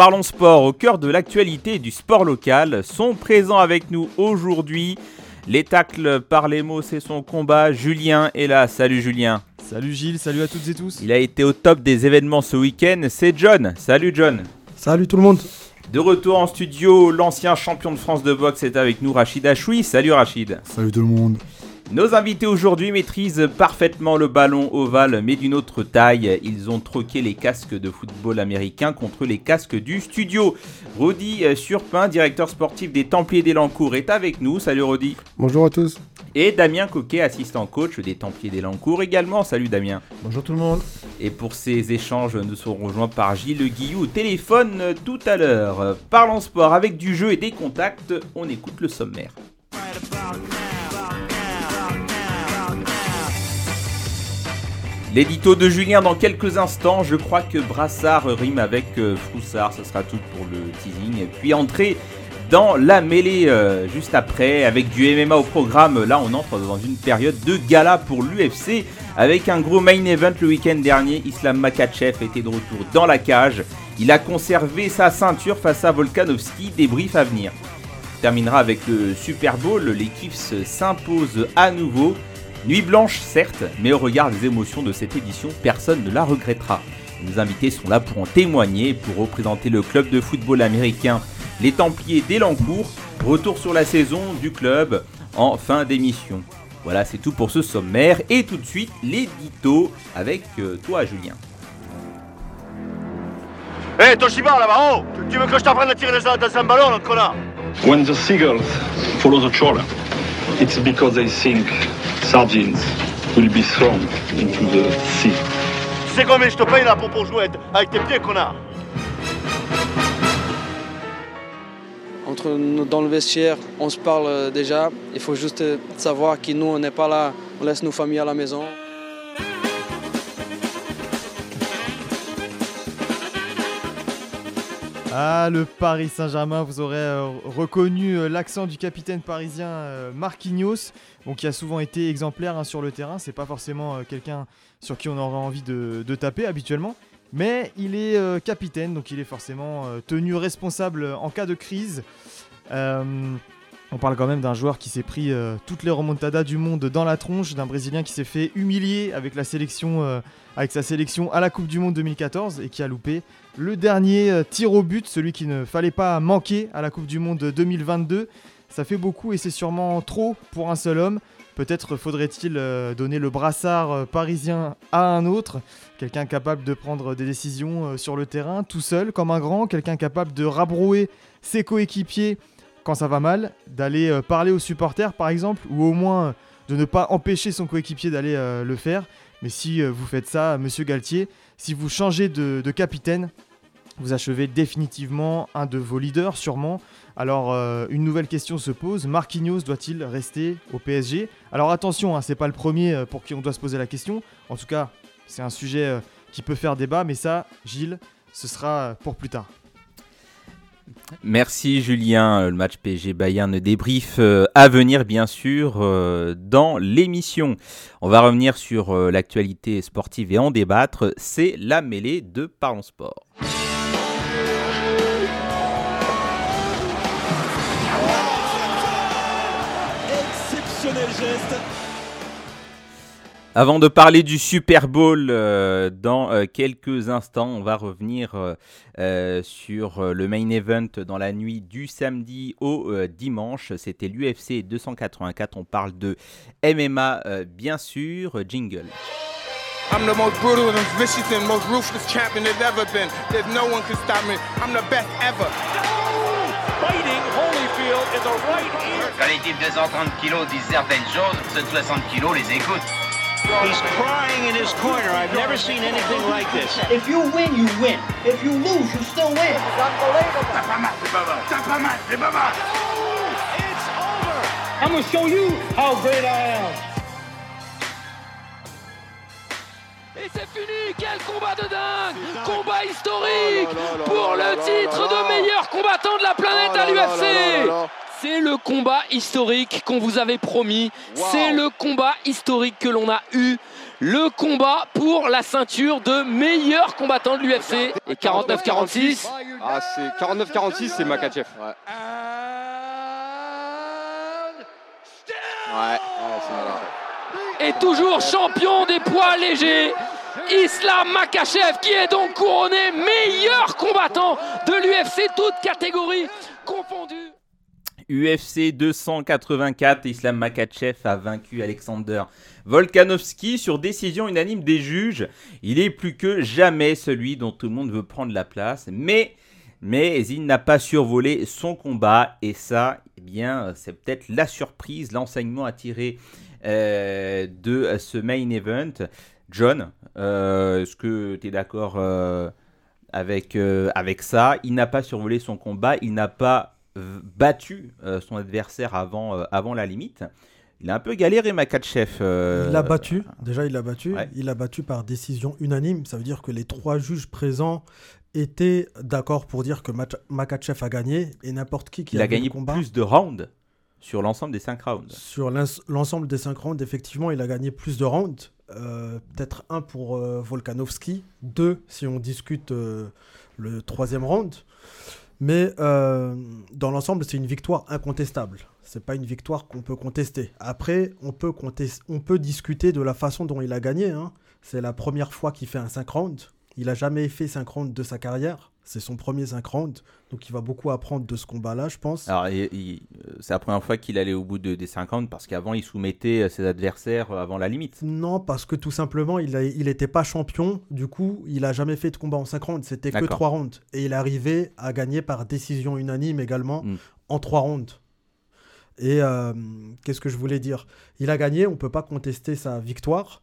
Parlons Sport au cœur de l'actualité du sport local sont présents avec nous aujourd'hui. Les tacles par les mots, c'est son combat. Julien est là. Salut Julien. Salut Gilles, salut à toutes et tous. Il a été au top des événements ce week-end. C'est John. Salut John. Salut tout le monde. De retour en studio, l'ancien champion de France de boxe est avec nous, Rachid Achoui. Salut Rachid. Salut tout le monde. Nos invités aujourd'hui maîtrisent parfaitement le ballon ovale, mais d'une autre taille. Ils ont troqué les casques de football américain contre les casques du studio. Rodi Surpin, directeur sportif des Templiers d'Elancourt, est avec nous. Salut Rodi. Bonjour à tous. Et Damien Coquet, assistant coach des Templiers d'Elancourt également. Salut Damien. Bonjour tout le monde. Et pour ces échanges, nous serons rejoints par Gilles Guillou au téléphone tout à l'heure. Parlons sport avec du jeu et des contacts. On écoute le sommaire. L'édito de Julien dans quelques instants. Je crois que Brassard rime avec euh, Froussard. Ce sera tout pour le teasing. Puis entrer dans la mêlée euh, juste après avec du MMA au programme. Là, on entre dans une période de gala pour l'UFC avec un gros main event le week-end dernier. Islam Makachev était de retour dans la cage. Il a conservé sa ceinture face à Volkanovski. Débrief à venir. Terminera avec le Super Bowl. L'équipe s'impose à nouveau. Nuit blanche, certes, mais au regard des émotions de cette édition, personne ne la regrettera. Nos invités sont là pour en témoigner, pour représenter le club de football américain, les Templiers d'Elancourt. Retour sur la saison du club en fin d'émission. Voilà, c'est tout pour ce sommaire. Et tout de suite, l'édito avec euh, toi, Julien. Hé, hey, Toshiba là-bas, oh Tu veux que je t'apprenne à tirer dans un ballon, connard? When the seagulls follow the trawler, it's because they think sardines will be thrown into the sea. Tu sais combien je te paye là pour, pour jouer avec tes pieds, connard Entre nous, dans le vestiaire, on se parle déjà. Il faut juste savoir que nous, on n'est pas là, on laisse nos familles à la maison. Ah, le Paris Saint-Germain, vous aurez euh, reconnu euh, l'accent du capitaine parisien euh, Marquinhos, qui a souvent été exemplaire hein, sur le terrain. C'est pas forcément quelqu'un sur qui on aurait envie de, taper habituellement, mais il est capitaine, donc il est forcément tenu responsable en cas de crise. on parle quand même d'un joueur qui s'est pris toutes les remontadas du monde dans la tronche, d'un Brésilien qui s'est fait humilier avec sa sélection à la Coupe du Monde 2014 et qui a loupé le dernier tir au but, celui qu'il ne fallait pas manquer à la Coupe du Monde 2022. Ça fait beaucoup et c'est sûrement trop pour un seul homme. Peut-être faudrait-il donner le brassard parisien à un autre, quelqu'un capable de prendre des décisions sur le terrain tout seul comme un grand, quelqu'un capable de rabrouer ses coéquipiers quand ça va mal, d'aller parler aux supporters par exemple, ou au moins de ne pas empêcher son coéquipier d'aller le faire. Mais si vous faites ça, monsieur Galtier, si vous changez de, capitaine, vous achevez définitivement un de vos leaders, sûrement. Alors, euh, une nouvelle question se pose Marquinhos doit-il rester au PSG Alors, attention, hein, c'est pas le premier pour qui on doit se poser la question. En tout cas, c'est un sujet euh, qui peut faire débat, mais ça, Gilles, ce sera pour plus tard. Merci Julien, le match PSG Bayern débrief euh, à venir bien sûr euh, dans l'émission. On va revenir sur euh, l'actualité sportive et en débattre, c'est la mêlée de Parlons Sport. Avant de parler du Super Bowl euh, dans euh, quelques instants, on va revenir euh, sur le main event dans la nuit du samedi au dimanche. C'était l'UFC 284. On parle de MMA, bien sûr. Jingle. I'm the most brutal and vicious and most ruthless champion there's ever been. There's no one can stop me. I'm the best ever. Fighting Holyfield in the right ear. Quand les types de 130 kilos disent certaines choses, ceux de 60 kilos les écoutent. He's crying in his corner. I've never seen anything like this. If you win, you win. If you lose, you still win. It's unbelievable. It's over. I'm going to show you how great I am. Et c'est fini Quel combat de dingue Combat historique pour le titre de meilleur combattant de la planète à l'UFC C'est le combat historique qu'on vous avait promis. C'est le combat historique que l'on a eu. Le combat pour la ceinture de meilleur combattant de l'UFC. Et 49-46. Ah, c'est 49-46, c'est Makachev. Ouais. Ouais, ouais Et toujours champion des poids légers. Islam Makachev qui est donc couronné meilleur combattant de l'UFC, toutes catégories confondues. UFC 284, Islam Makachev a vaincu Alexander Volkanovski sur décision unanime des juges. Il est plus que jamais celui dont tout le monde veut prendre la place, mais il n'a pas survolé son combat et ça, eh bien, c'est peut-être la surprise, l'enseignement à tirer euh, de ce main event. John, euh, est-ce que tu es d'accord euh, avec, avec ça? Il n'a pas survolé son combat, il n'a pas battu son adversaire avant, avant la limite. Il a un peu galéré Makachev. il l'a battu, déjà il l'a battu. Ouais. Il l'a battu par décision unanime. Ça veut dire que les trois juges présents étaient d'accord pour dire que Makachev a gagné et n'importe qui qui il a, a gagné combat, plus de rounds sur l'ensemble des cinq rounds. Sur l'ensemble des cinq rounds, effectivement, il a gagné plus de rounds. Euh, peut-être un pour euh, Volkanovski, deux si on discute euh, le troisième round. Mais dans l'ensemble, c'est une victoire incontestable. C'est pas une victoire qu'on peut contester. Après, on peut, on peut discuter de la façon dont il a gagné. Hein. C'est la première fois qu'il fait un 5 rounds. Il a jamais fait 5 rounds de sa carrière. C'est son premier 5 rounds. Donc il va beaucoup apprendre de ce combat-là, je pense. Alors, c'est la première fois qu'il allait au bout de, des 5 rounds parce qu'avant, il soumettait ses adversaires avant la limite. Non, parce que tout simplement, il n'était pas champion. Du coup, il a jamais fait de combat en 5 rounds. C'était que 3 rounds. Et il arrivait à gagner par décision unanime également mm. en 3 rounds. Et euh, qu'est-ce que je voulais dire? Il a gagné, on ne peut pas contester sa victoire.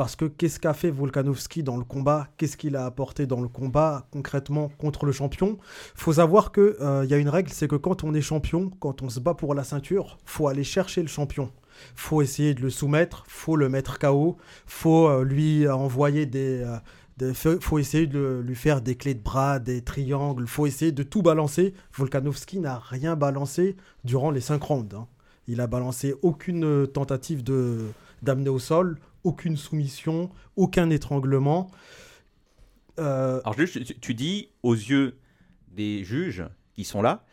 Parce que qu'est-ce qu'a fait Volkanovski dans le combat? Qu'est-ce qu'il a apporté dans le combat concrètement contre le champion? Faut savoir qu'il euh, y a une règle, c'est que quand on est champion, quand on se bat pour la ceinture, faut aller chercher le champion. faut essayer de le soumettre, faut le mettre KO, faut euh, lui envoyer des... Euh, faut essayer de lui faire des clés de bras, des triangles, faut essayer de tout balancer. Volkanovski n'a rien balancé durant les 5 rounds. Hein. Il a balancé aucune tentative de d'amener au sol, aucune soumission, aucun étranglement. Euh... Alors juste, tu dis aux yeux des juges qui sont là,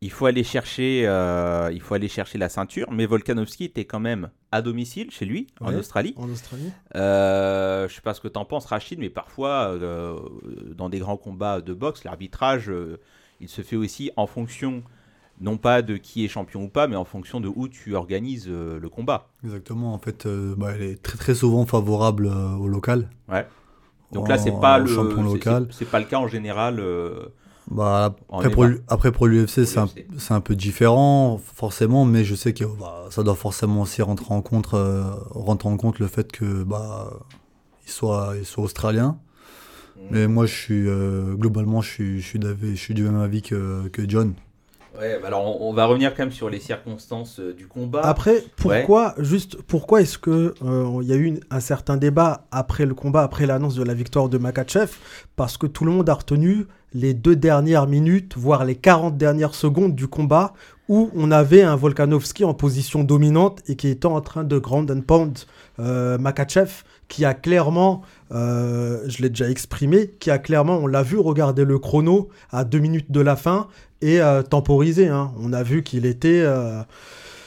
il faut aller chercher, euh, il faut aller chercher la ceinture. Mais Volkanovski était quand même à domicile chez lui ouais, en Australie. En Australie. Euh, je sais pas ce que tu en penses, Rachid, mais parfois euh, dans des grands combats de boxe, l'arbitrage, il se fait aussi en fonction non pas de qui est champion ou pas, mais en fonction de où tu organises euh, le combat. Exactement, en fait, euh, bah, elle est très très souvent favorable euh, au local. Ouais. Donc là, c'est pas le champion local. C'est pas le cas en général. bah, après, pour, après, pour l'UFC, c'est un, un, peu différent, forcément, mais je sais que bah, ça doit forcément aussi rentrer en compte, rentrer en compte le fait que bah, il soit, il soit australien. Mmh. Mais moi, je suis globalement, je suis, je suis, je suis du même avis que, que John. Ouais, bah alors on, on, va revenir quand même sur les circonstances euh, du combat. Après, pourquoi, ouais. juste, pourquoi est-ce que il euh, y a eu une, un certain débat après le combat, après l'annonce de la victoire de Makachev? Parce que tout le monde a retenu les deux dernières minutes, voire les 40 dernières secondes du combat, où on avait un Volkanovski en position dominante et qui était en train de ground and pound euh, Makachev, qui a clairement, euh, je l'ai déjà exprimé, qui a clairement, on l'a vu regarder le chrono à deux minutes de la fin et euh, temporisé. Hein. On a vu qu'il était. Euh...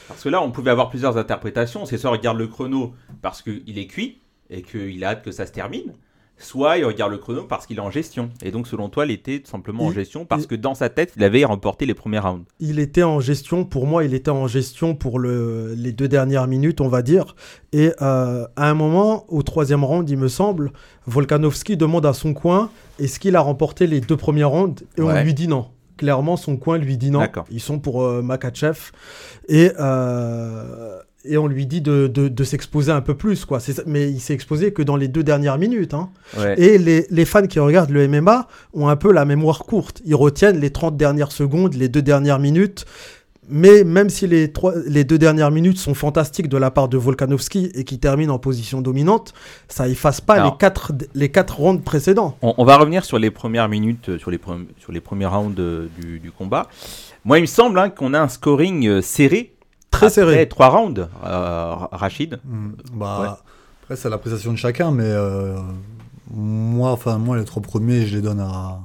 Parce que là, on pouvait avoir plusieurs interprétations. C'est soit il regarde le chrono parce qu'il est cuit et qu'il a hâte que ça se termine, soit il regarde le chrono parce qu'il est en gestion. Et donc, selon toi, il était tout simplement il, en gestion parce il, que dans sa tête, il avait remporté les premiers rounds. Il était en gestion, pour moi, il était en gestion pour le, les deux dernières minutes, on va dire. Et euh, à un moment, au troisième round, il me semble, Volkanovski demande à son coin est-ce qu'il a remporté les deux premiers rounds? Et ouais. on lui dit non clairement son coin lui dit non. Ils sont pour euh, Makachev. Et, euh, et on lui dit de, de, s'exposer un peu plus. Quoi. Mais il s'est exposé que dans les deux dernières minutes. Hein. Et les, les, fans qui regardent le MMA ont un peu la mémoire courte. Ils retiennent les 30 dernières secondes, les deux dernières minutes. Mais même si les, trois, les deux dernières minutes sont fantastiques de la part de Volkanovski et qui termine en position dominante, ça efface pas les, quatre, les quatre rounds précédents. On, va revenir sur les premières minutes, euh, sur les, sur les premiers rounds euh, du, du combat. Moi, il me semble hein, qu'on a un scoring euh, serré. Très après serré. Trois rounds, Rachid. Hmm, bah, Après, c'est l'appréciation de chacun, mais moi, enfin, moi, les trois premiers, je les donne à,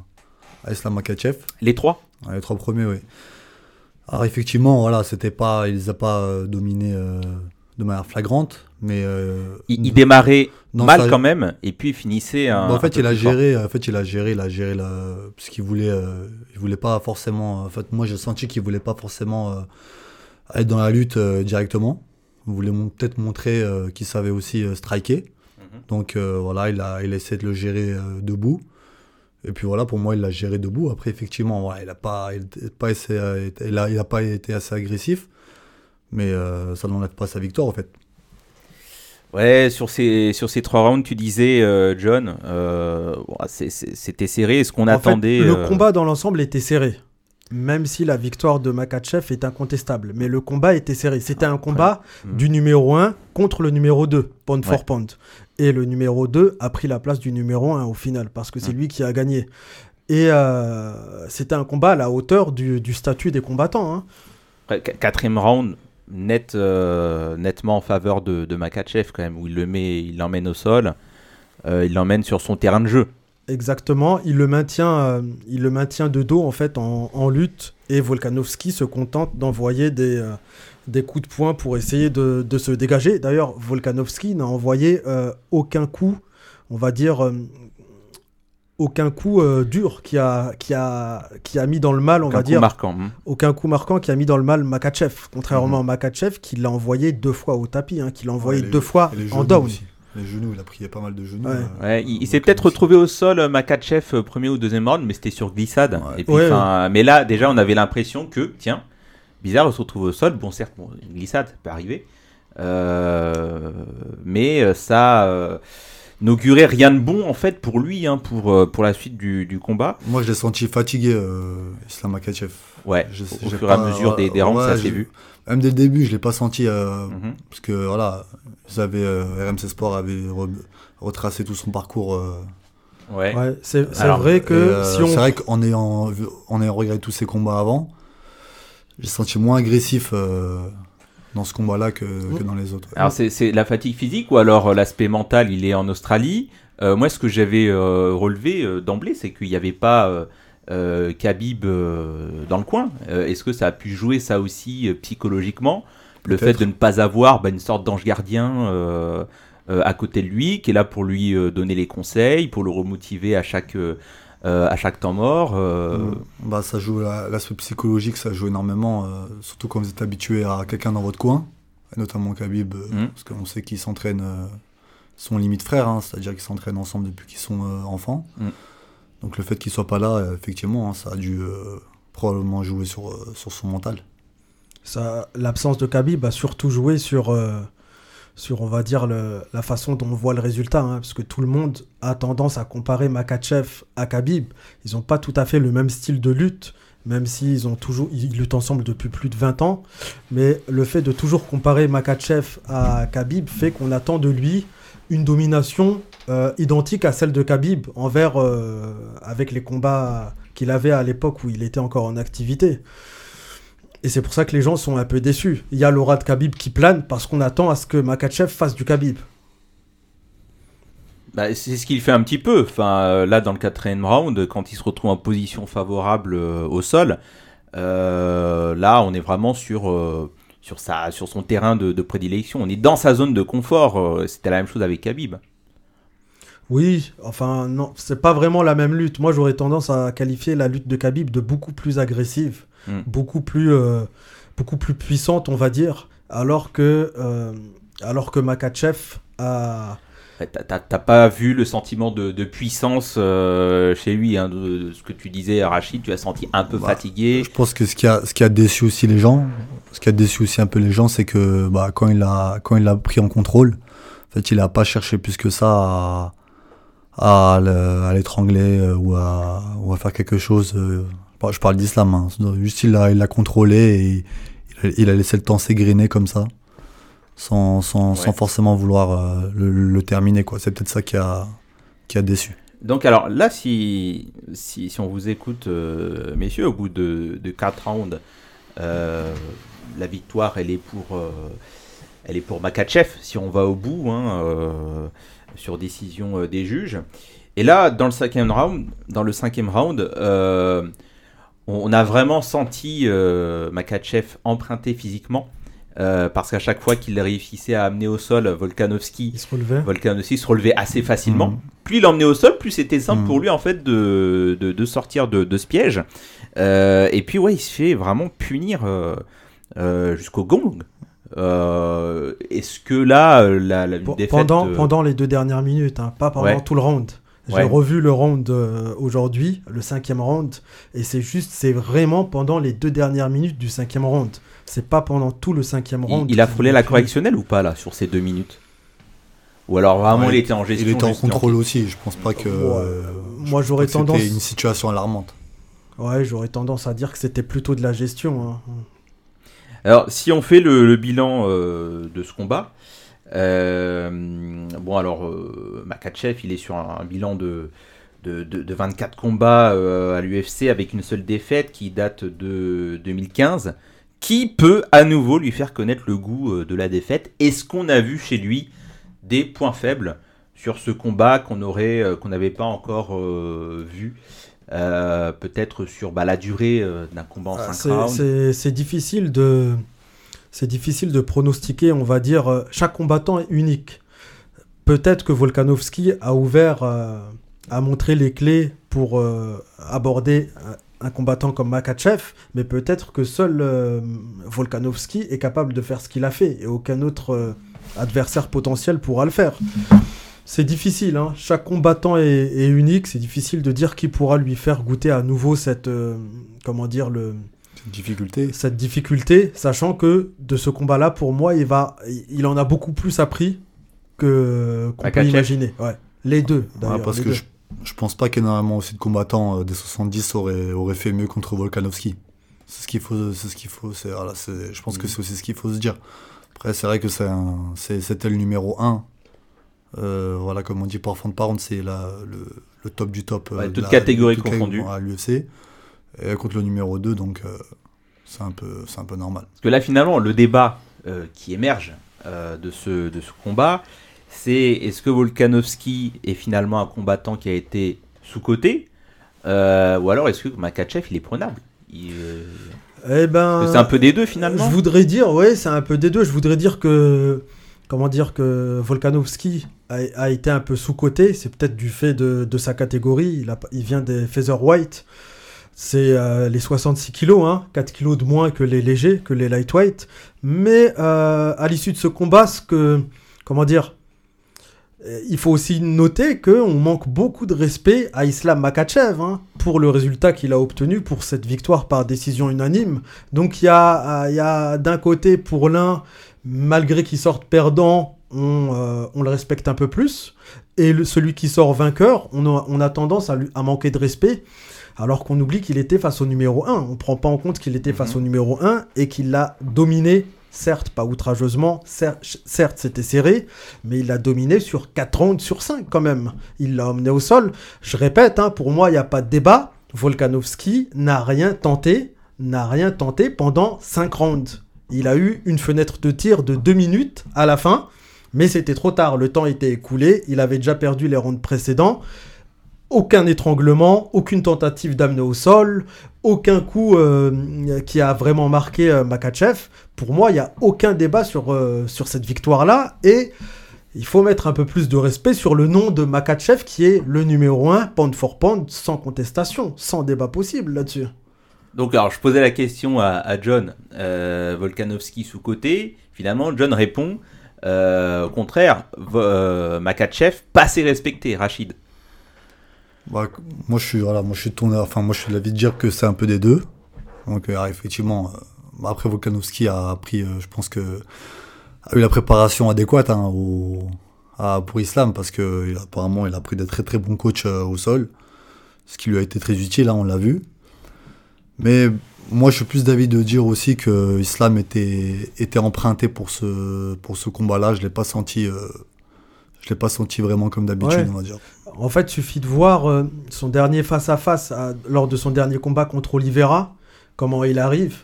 à Islam Makachev. Les trois? Les trois premiers, oui. Alors effectivement, voilà, c'était pas, il les a pas euh, dominés euh, de manière flagrante, mais euh, il, démarrait mal quand même, et puis il finissait. Un, en fait, il a géré, en fait, il a géré, il a géré la, parce qu'il voulait, il voulait pas forcément. En fait, moi, j'ai senti qu'il voulait pas forcément être dans la lutte directement. Il voulait peut-être montrer qu'il savait aussi striker. Mhm. Donc voilà, il a, il a essayé de le gérer debout. Et puis voilà, pour moi, il l'a géré debout. Après, effectivement, il n'a pas, il pas, il a, il a pas été assez agressif, mais euh, ça n'enlève pas sa victoire, en fait. Ouais, sur ces, sur ces trois rounds, tu disais, euh, John, euh, c'était serré. Est-ce qu'on attendait Le combat dans l'ensemble était serré. Même si la victoire de Makachev est incontestable. Mais le combat était serré. C'était un combat hmm. du numéro 1 contre le numéro 2, pound for pound. Et le numéro 2 a pris la place du numéro 1 au final, parce que c'est lui qui a gagné. Et euh, c'était un combat à la hauteur du, statut des combattants. Hein. Quatrième round, net, euh, nettement en faveur de, de, Makachev quand même, où il le met, il l'emmène au sol, euh, il l'emmène sur son terrain de jeu. Exactement, il le maintient, il le maintient de dos en fait en, en lutte et Volkanovski se contente d'envoyer des, des coups de poing pour essayer de, se dégager. D'ailleurs, Volkanovski n'a envoyé euh, aucun coup, on va dire, euh, aucun coup euh, dur qui a, qui, a, qui a mis dans le mal, on aucun va dire. Marquant. Hein. Aucun coup marquant qui a mis dans le mal Makachev. Contrairement mhm. à Makachev, qui l'a envoyé deux fois au tapis, hein, qui l'a envoyé deux fois en down. Les genoux, il a pris pas mal de genoux. il, s'est peut-être retrouvé au sol, Makachev, premier ou deuxième round, mais c'était sur glissade. Et puis, mais là, déjà, on avait l'impression que, tiens, bizarre, on se retrouve au sol. Bon, certes, une glissade peut arriver. Euh, mais euh, ça euh, n'augurait rien de bon en fait pour lui, hein, pour, pour la suite du, combat. Moi je l'ai senti fatigué, Islam Makachev. Ouais, au fur et à mesure des, des rounds, ça s'est vu. Même dès le début, je l'ai pas senti, mhm. parce que voilà, vous avez, RMC Sport avait retracé tout son parcours. Ouais, c'est vrai que si on... C'est vrai qu'en ayant, en ayant regardé tous ces combats avant, j'ai senti moins agressif euh, dans ce combat-là que, dans les autres. Alors c'est la fatigue physique ou alors euh, l'aspect mental, il est en Australie? Euh, moi, ce que j'avais relevé d'emblée, c'est qu'il n'y avait pas Khabib dans le coin. Est-ce que ça a pu jouer ça aussi psychologiquement? Le fait de ne pas avoir bah, une sorte d'ange gardien à côté de lui, qui est là pour lui donner les conseils, pour le remotiver à chaque euh, à chaque temps mort. Euh, mm. Bah, ça joue l'aspect psychologique, ça joue énormément, euh, surtout quand vous êtes habitué à quelqu'un dans votre coin, notamment Khabib, mm. parce qu'on sait qu'ils s'entraînent, sont limite frères, hein, c'est-à-dire qu'ils s'entraînent ensemble depuis qu'ils sont enfants. Mm. Donc le fait qu'il soit pas là, effectivement, hein, ça a dû probablement jouer sur, sur son mental. L'absence de Khabib a surtout joué sur sur, on va dire, la façon dont on voit le résultat. Hein, parce que tout le monde a tendance à comparer Makachev à Khabib. Ils n'ont pas tout à fait le même style de lutte, même s'ils ont toujours, ils luttent ensemble depuis plus de 20 ans. Mais le fait de toujours comparer Makachev à Khabib fait qu'on attend de lui une domination euh, identique à celle de Khabib envers, euh, avec les combats qu'il avait à l'époque où il était encore en activité. Et c'est pour ça que les gens sont un peu déçus. Il y a l'aura de Khabib qui plane parce qu'on attend à ce que Makachev fasse du Khabib. Bah, c'est ce qu'il fait un petit peu. Enfin, euh, là, dans le quatrième round, quand il se retrouve en position favorable au sol, là, on est vraiment sur, sur, sa, sur son terrain de, prédilection. On est dans sa zone de confort. C'était la même chose avec Khabib. Oui, enfin, non, c'est pas vraiment la même lutte. Moi, j'aurais tendance à qualifier la lutte de Khabib de beaucoup plus agressive. Mm. beaucoup, plus, euh, beaucoup plus puissante, on va dire, alors que, euh, alors que Makachev a... T'as pas vu le sentiment de, puissance euh, chez lui, hein, de, ce que tu disais, Rachid, tu as senti un peu bah, fatigué? Je pense que ce qui, a, ce qui a déçu aussi les gens, ce qui a déçu aussi un peu les gens, c'est que bah, quand il a quand il a pris en contrôle, en fait, il a pas cherché plus que ça à, à, l'étrangler euh, ou à, ou à faire quelque chose. Euh, je parle d'islam, hein. juste il l'a il a contrôlé et il a, laissé le temps s'égriner comme ça, sans, sans, sans forcément vouloir euh, le, le, terminer. quoi. C'est peut-être ça qui a, qui a déçu. Donc alors là, si, si, si on vous écoute, messieurs, au bout de, de 4 rounds, la victoire, elle est pour, elle est pour Makachev, si on va au bout. Hein, sur décision euh, des juges. Et là, dans le cinquième round, dans le cinquième round, euh, on a vraiment senti euh, Makachev emprunter physiquement. parce qu'à chaque fois qu'il réussissait à amener au sol Volkanovski, il se relevait, Volkanovski se relevait assez facilement. Mhm. Plus il l'emmenait au sol, plus c'était simple mhm. pour lui en fait de, de, sortir de, de, ce piège. et puis ouais, il se fait vraiment punir jusqu'au gong. Euh, est-ce que là, euh, la, la défaite, pendant, euh, pendant les deux dernières minutes, hein, pas pendant tout le round. J'ai revu le round aujourd'hui, le cinquième round, et c'est juste, c'est vraiment pendant les deux dernières minutes du cinquième round. C'est pas pendant tout le cinquième round. Il, a frôlé la correctionnelle ou pas là sur ces deux minutes? Ou alors vraiment il était en gestion Il était en contrôle aussi. Je pense pas que. moi j'aurais tendance. C'était une situation alarmante. Ouais, j'aurais tendance à dire que c'était plutôt de la gestion. Hein. Alors, si on fait le, bilan euh, de ce combat, euh, bon, alors, euh, Makachev, il est sur un, bilan de, de, 24 combats à l'UFC avec une seule défaite qui date de 2015. Qui peut à nouveau lui faire connaître le goût de la défaite? Est-ce qu'on a vu chez lui des points faibles sur ce combat qu'on qu'on n'avait pas encore vu? Euh, peut-être sur bah, la durée euh, d'un combat en 5 ah, rounds C'est difficile de c'est difficile de pronostiquer, on va dire, euh, chaque combattant est unique. Peut-être que Volkanovski a ouvert, a montré les clés pour aborder un combattant comme Makachev, mais peut-être que seul Volkanovski est capable de faire ce qu'il a fait et aucun autre adversaire potentiel pourra le faire. C'est difficile, hein. chaque combattant est, unique, c'est difficile de dire qui pourra lui faire goûter à nouveau cette, euh, comment dire, le, cette difficulté. Cette difficulté, sachant que de ce combat-là, pour moi, il, va, il en a beaucoup plus appris que qu'on peut imaginer. Ouais. Les deux, d'ailleurs. parce que Je, je, pense pas qu'énormément aussi de combattants euh, des 70 auraient, auraient fait mieux contre Volkanovski. C'est ce qu'il faut, c'est ce qu'il faut, c'est, voilà, je pense que mm. c'est aussi ce qu'il faut se dire. Après, c'est vrai que c'est c'était le numéro 1 euh, voilà, comme on dit pour de Pound, c'est le, le, top du top. Ouais, toute catégorie confondue. À l'UFC. Contre le numéro 2, donc euh, c'est un, peu, un peu normal. Parce que là, finalement, le débat euh, qui émerge de, ce, de ce combat, c'est est-ce que Volkanovski est finalement un combattant qui a été sous-coté Ou alors est-ce que Makachev, il est prenable? Eh ben, c'est un peu des deux finalement. Je voudrais dire, ouais, c'est un peu des deux. Je voudrais dire que comment dire que Volkanovski a, été un peu sous-coté. C'est peut-être du fait de, sa catégorie. Il, vient des featherweight. C'est euh, les 66 kilos, hein, 4 kilos de moins que les légers, que les lightweight. Mais euh, à l'issue de ce combat, ce que, comment dire, euh, il faut aussi noter qu'on manque beaucoup de respect à Islam Makachev hein, pour le résultat qu'il a obtenu pour cette victoire par décision unanime. Donc il y a, y a d'un côté pour l'un malgré qu'il sorte perdant, on, euh, le respecte un peu plus. Et celui qui sort vainqueur, on a, tendance à, à, manquer de respect, alors qu'on oublie qu'il était face au numéro 1. On ne prend pas en compte qu'il était face mhm. au numéro 1 et qu'il l'a dominé, certes pas outrageusement, certes c'était serré, mais il l'a dominé sur 4 rounds sur 5 quand même. Il l'a emmené au sol. Je répète, hein, pour moi, il n'y a pas de débat. Volkanovski n'a rien tenté, n'a rien tenté pendant 5 rounds. Il a eu une fenêtre de tir de 2 minutes à la fin, mais c'était trop tard. Le temps était écoulé. Il avait déjà perdu les rounds précédents. Aucun étranglement, aucune tentative d'amener au sol, aucun coup euh, qui a vraiment marqué euh, Makachev. Pour moi, il n'y a aucun débat sur, euh, sur cette victoire-là. Et il faut mettre un peu plus de respect sur le nom de Makachev, qui est le numéro 1, pound for pound, sans contestation, sans débat possible là-dessus. Donc, alors, je posais la question à, John euh, Volkanovski sous-côté. Finalement, John répond euh, au contraire, euh, Makachev, pas assez respecté, Rachid. Bah, moi, je suis, voilà, moi, je suis tourné, enfin, moi, je suis de l'avis de dire que c'est un peu des deux. Donc, effectivement, après Volkanovski a pris, je pense que a eu la préparation adéquate hein, pour Islam parce que apparemment il a pris des très très bons coachs au sol, ce qui lui a été très utile, hein, on l'a vu. Mais moi, je suis plus d'avis de dire aussi que Islam était, était emprunté pour ce, pour ce combat-là. Je l'ai pas senti, euh, je l'ai pas senti vraiment comme d'habitude, on va dire. En fait, il suffit de voir euh, son dernier face à face lors de son dernier combat contre Oliveira, comment il arrive,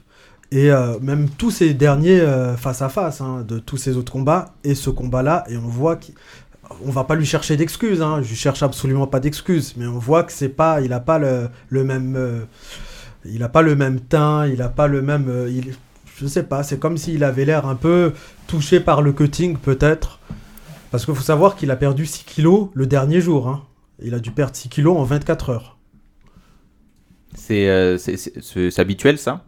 et euh, même tous ses derniers face à face de tous ses autres combats et ce combat-là, et on voit qu'on va pas lui chercher d'excuses. Hein. Je cherche absolument pas d'excuses, mais on voit que c'est pas, il a pas le, le même il n'a pas le même teint, il n'a pas le même. Je euh, il, je sais pas, c'est comme s'il avait l'air un peu touché par le cutting, peut-être. Parce qu'il faut savoir qu'il a perdu 6 kilos le dernier jour. Hein. Il a dû perdre 6 kilos en 24 heures. Euh, c'est habituel ça?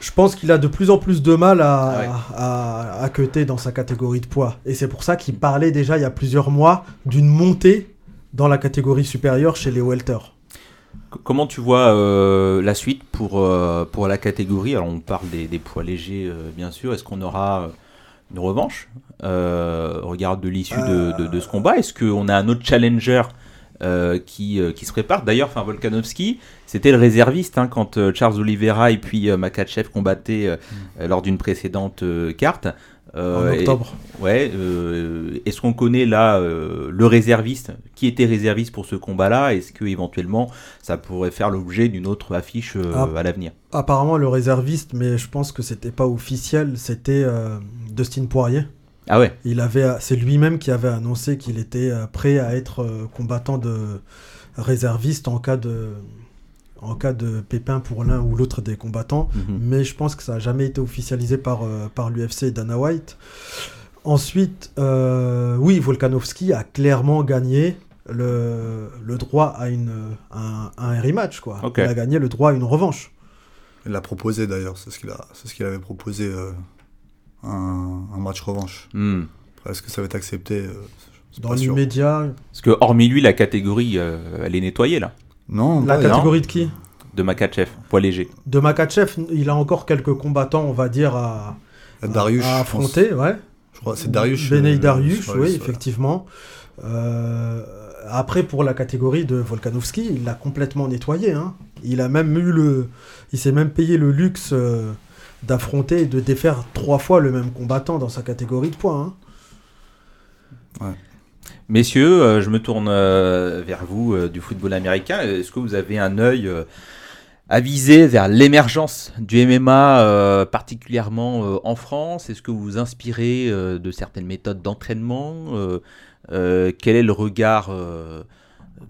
Je pense qu'il a de plus en plus de mal à, ah à, cutter dans sa catégorie de poids. Et c'est pour ça qu'il parlait déjà il y a plusieurs mois d'une montée dans la catégorie supérieure chez les welters. Comment tu vois euh, la suite pour, euh, pour la catégorie? Alors on parle des, poids légers euh, bien sûr. Est-ce qu'on aura une revanche? Au regard de l'issue de, ce combat Est-ce qu'on a un autre challenger qui, qui se prépare? D'ailleurs, enfin, Volkanovski, c'était le réserviste hein, quand Charles Oliveira et puis Makachev combattaient mm. lors d'une précédente carte. Euh, en octobre. ouais. Euh, est-ce qu'on connaît là euh, le réserviste? Qui était réserviste pour ce combat-là? Est-ce que éventuellement ça pourrait faire l'objet d'une autre affiche ah. à l'avenir? Apparemment le réserviste, mais je pense que c'était pas officiel. C'était Dustin Poirier. Ah ouais. Il avait, c'est lui-même qui avait annoncé qu'il était prêt à être combattant de réserviste en cas de en cas de pépin pour l'un ou l'autre des combattants, mhm. mais je pense que ça n'a jamais été officialisé par, euh, par l'UFC et Dana White. Ensuite, euh, oui, Volkanovski a clairement gagné le, le droit à, une, un, un rematch. Quoi. Il a gagné le droit à une revanche. Il l'a proposé d'ailleurs, c'est ce qu'il ce qu'il avait proposé, euh, un, un, match revanche. Hmm. Est-ce que ça va être accepté Dans l'immédiat. Parce que hormis lui, la catégorie, elle est nettoyée là. Non, La catégorie de qui? De Makachev, poids léger. De Makachev, il a encore quelques combattants, on va dire, à, Darius, à affronter. Ouais. Je crois c'est Darius. Benei euh, Darius, oui, effectivement. Euh, après, pour la catégorie de Volkanovski, il l'a complètement nettoyé. Hein. Il a même eu le, il s'est même payé le luxe euh, d'affronter et de défaire trois fois le même combattant dans sa catégorie de poids. Hein. Ouais. Messieurs, euh, je me tourne euh, vers vous euh, du football américain. Est-ce que vous avez un œil avisé vers l'émergence du MMA, particulièrement en France? Est-ce que vous vous inspirez de certaines méthodes d'entraînement Quel est le regard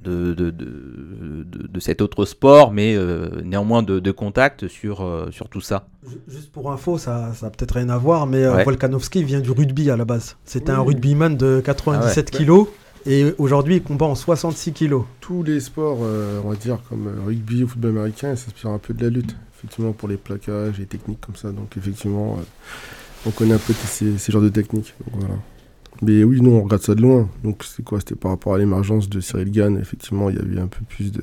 de, de, de, cet autre sport, mais néanmoins de, contact sur, sur tout ça Juste pour info, ça n'a peut-être rien à voir, mais Volkanovski vient du rugby à la base. C'était un rugbyman de 97 kg. kilos. Et aujourd'hui, il combat en 66 kilos. Tous les sports, euh, on va dire, comme euh, rugby ou football américain, s'inspirent un peu de la lutte. Effectivement, pour les plaquages et techniques comme ça. Donc, effectivement, euh, on connaît un peu ces, ces genres de techniques. voilà. Mais oui, nous, on regarde ça de loin. Donc, c'est quoi? C'était par rapport à l'émergence de Cyril Gann. Effectivement, il y avait un peu plus de,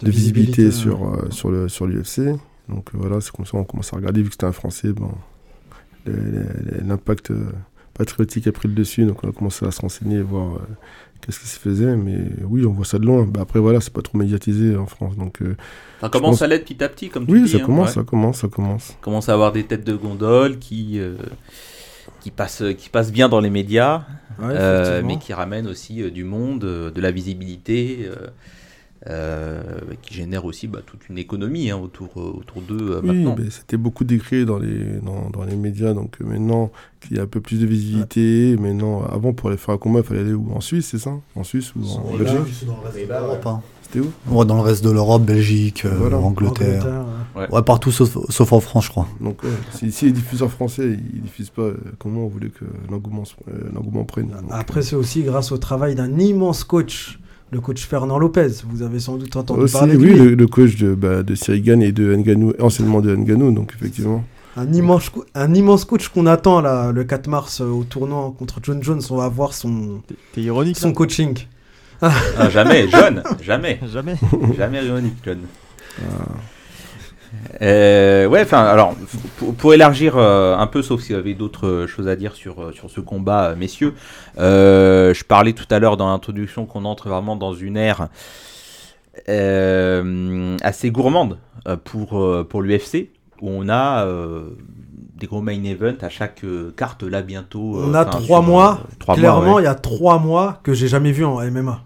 de, visibilité, sur, sur, le, sur l'UFC. Donc, voilà, c'est comme ça qu'on commence à regarder. Vu que c'était un Français, bon, l'impact patriotique a pris le dessus, donc on a commencé à se renseigner et voir euh, qu'est-ce qui se faisait. Mais oui, on voit ça de loin. Bah, après, voilà, c'est pas trop médiatisé en France. Donc, euh, ça commence à l'être petit à petit, comme tu oui, dis. Oui, ça commence, ça commence, ça commence. On commence à avoir des têtes de gondole qui, euh, qui, passent, qui passent bien dans les médias, mais qui ramènent aussi du monde, de la visibilité. Euh, qui génère aussi bah, toute une économie hein, autour, euh, autour d'eux euh, oui, C'était beaucoup décrit dans les, dans, dans, les médias, donc maintenant qu'il y a un peu plus de visibilité, maintenant, avant pour aller faire un combat, il fallait aller où? En Suisse, c'est ça? En Suisse ou en Belgique? C'était où Dans le reste de l'Europe, Belgique, Angleterre. ouais. partout sauf, sauf, en France, je crois. Donc, si, si, les diffuseurs français ils diffusent pas, comment on voulait que l'engouement prenne Après, c'est aussi grâce au travail d'un immense coach le coach Fernand Lopez. Vous avez sans doute entendu parler de lui. Oui, le, coach de, bah, de Sirigan et de Nganou, anciennement de Nganou, donc effectivement. Un immense, un immense coach qu'on attend là, le 4 mars euh, au tournoi contre John Jones. On va voir son, ironique, son coaching. Ah, jamais, John, jamais. jamais. Jamais ironique, John. Euh, ouais, enfin, alors, pour, élargir euh, un peu, sauf s'il y avait d'autres choses à dire sur, euh, sur ce combat, messieurs, je parlais tout à l'heure dans l'introduction qu'on entre vraiment dans une ère assez gourmande pour, pour l'UFC, où on a des gros main events à chaque carte là bientôt. on a trois mois, clairement, il y a trois mois que j'ai jamais vu en MMA.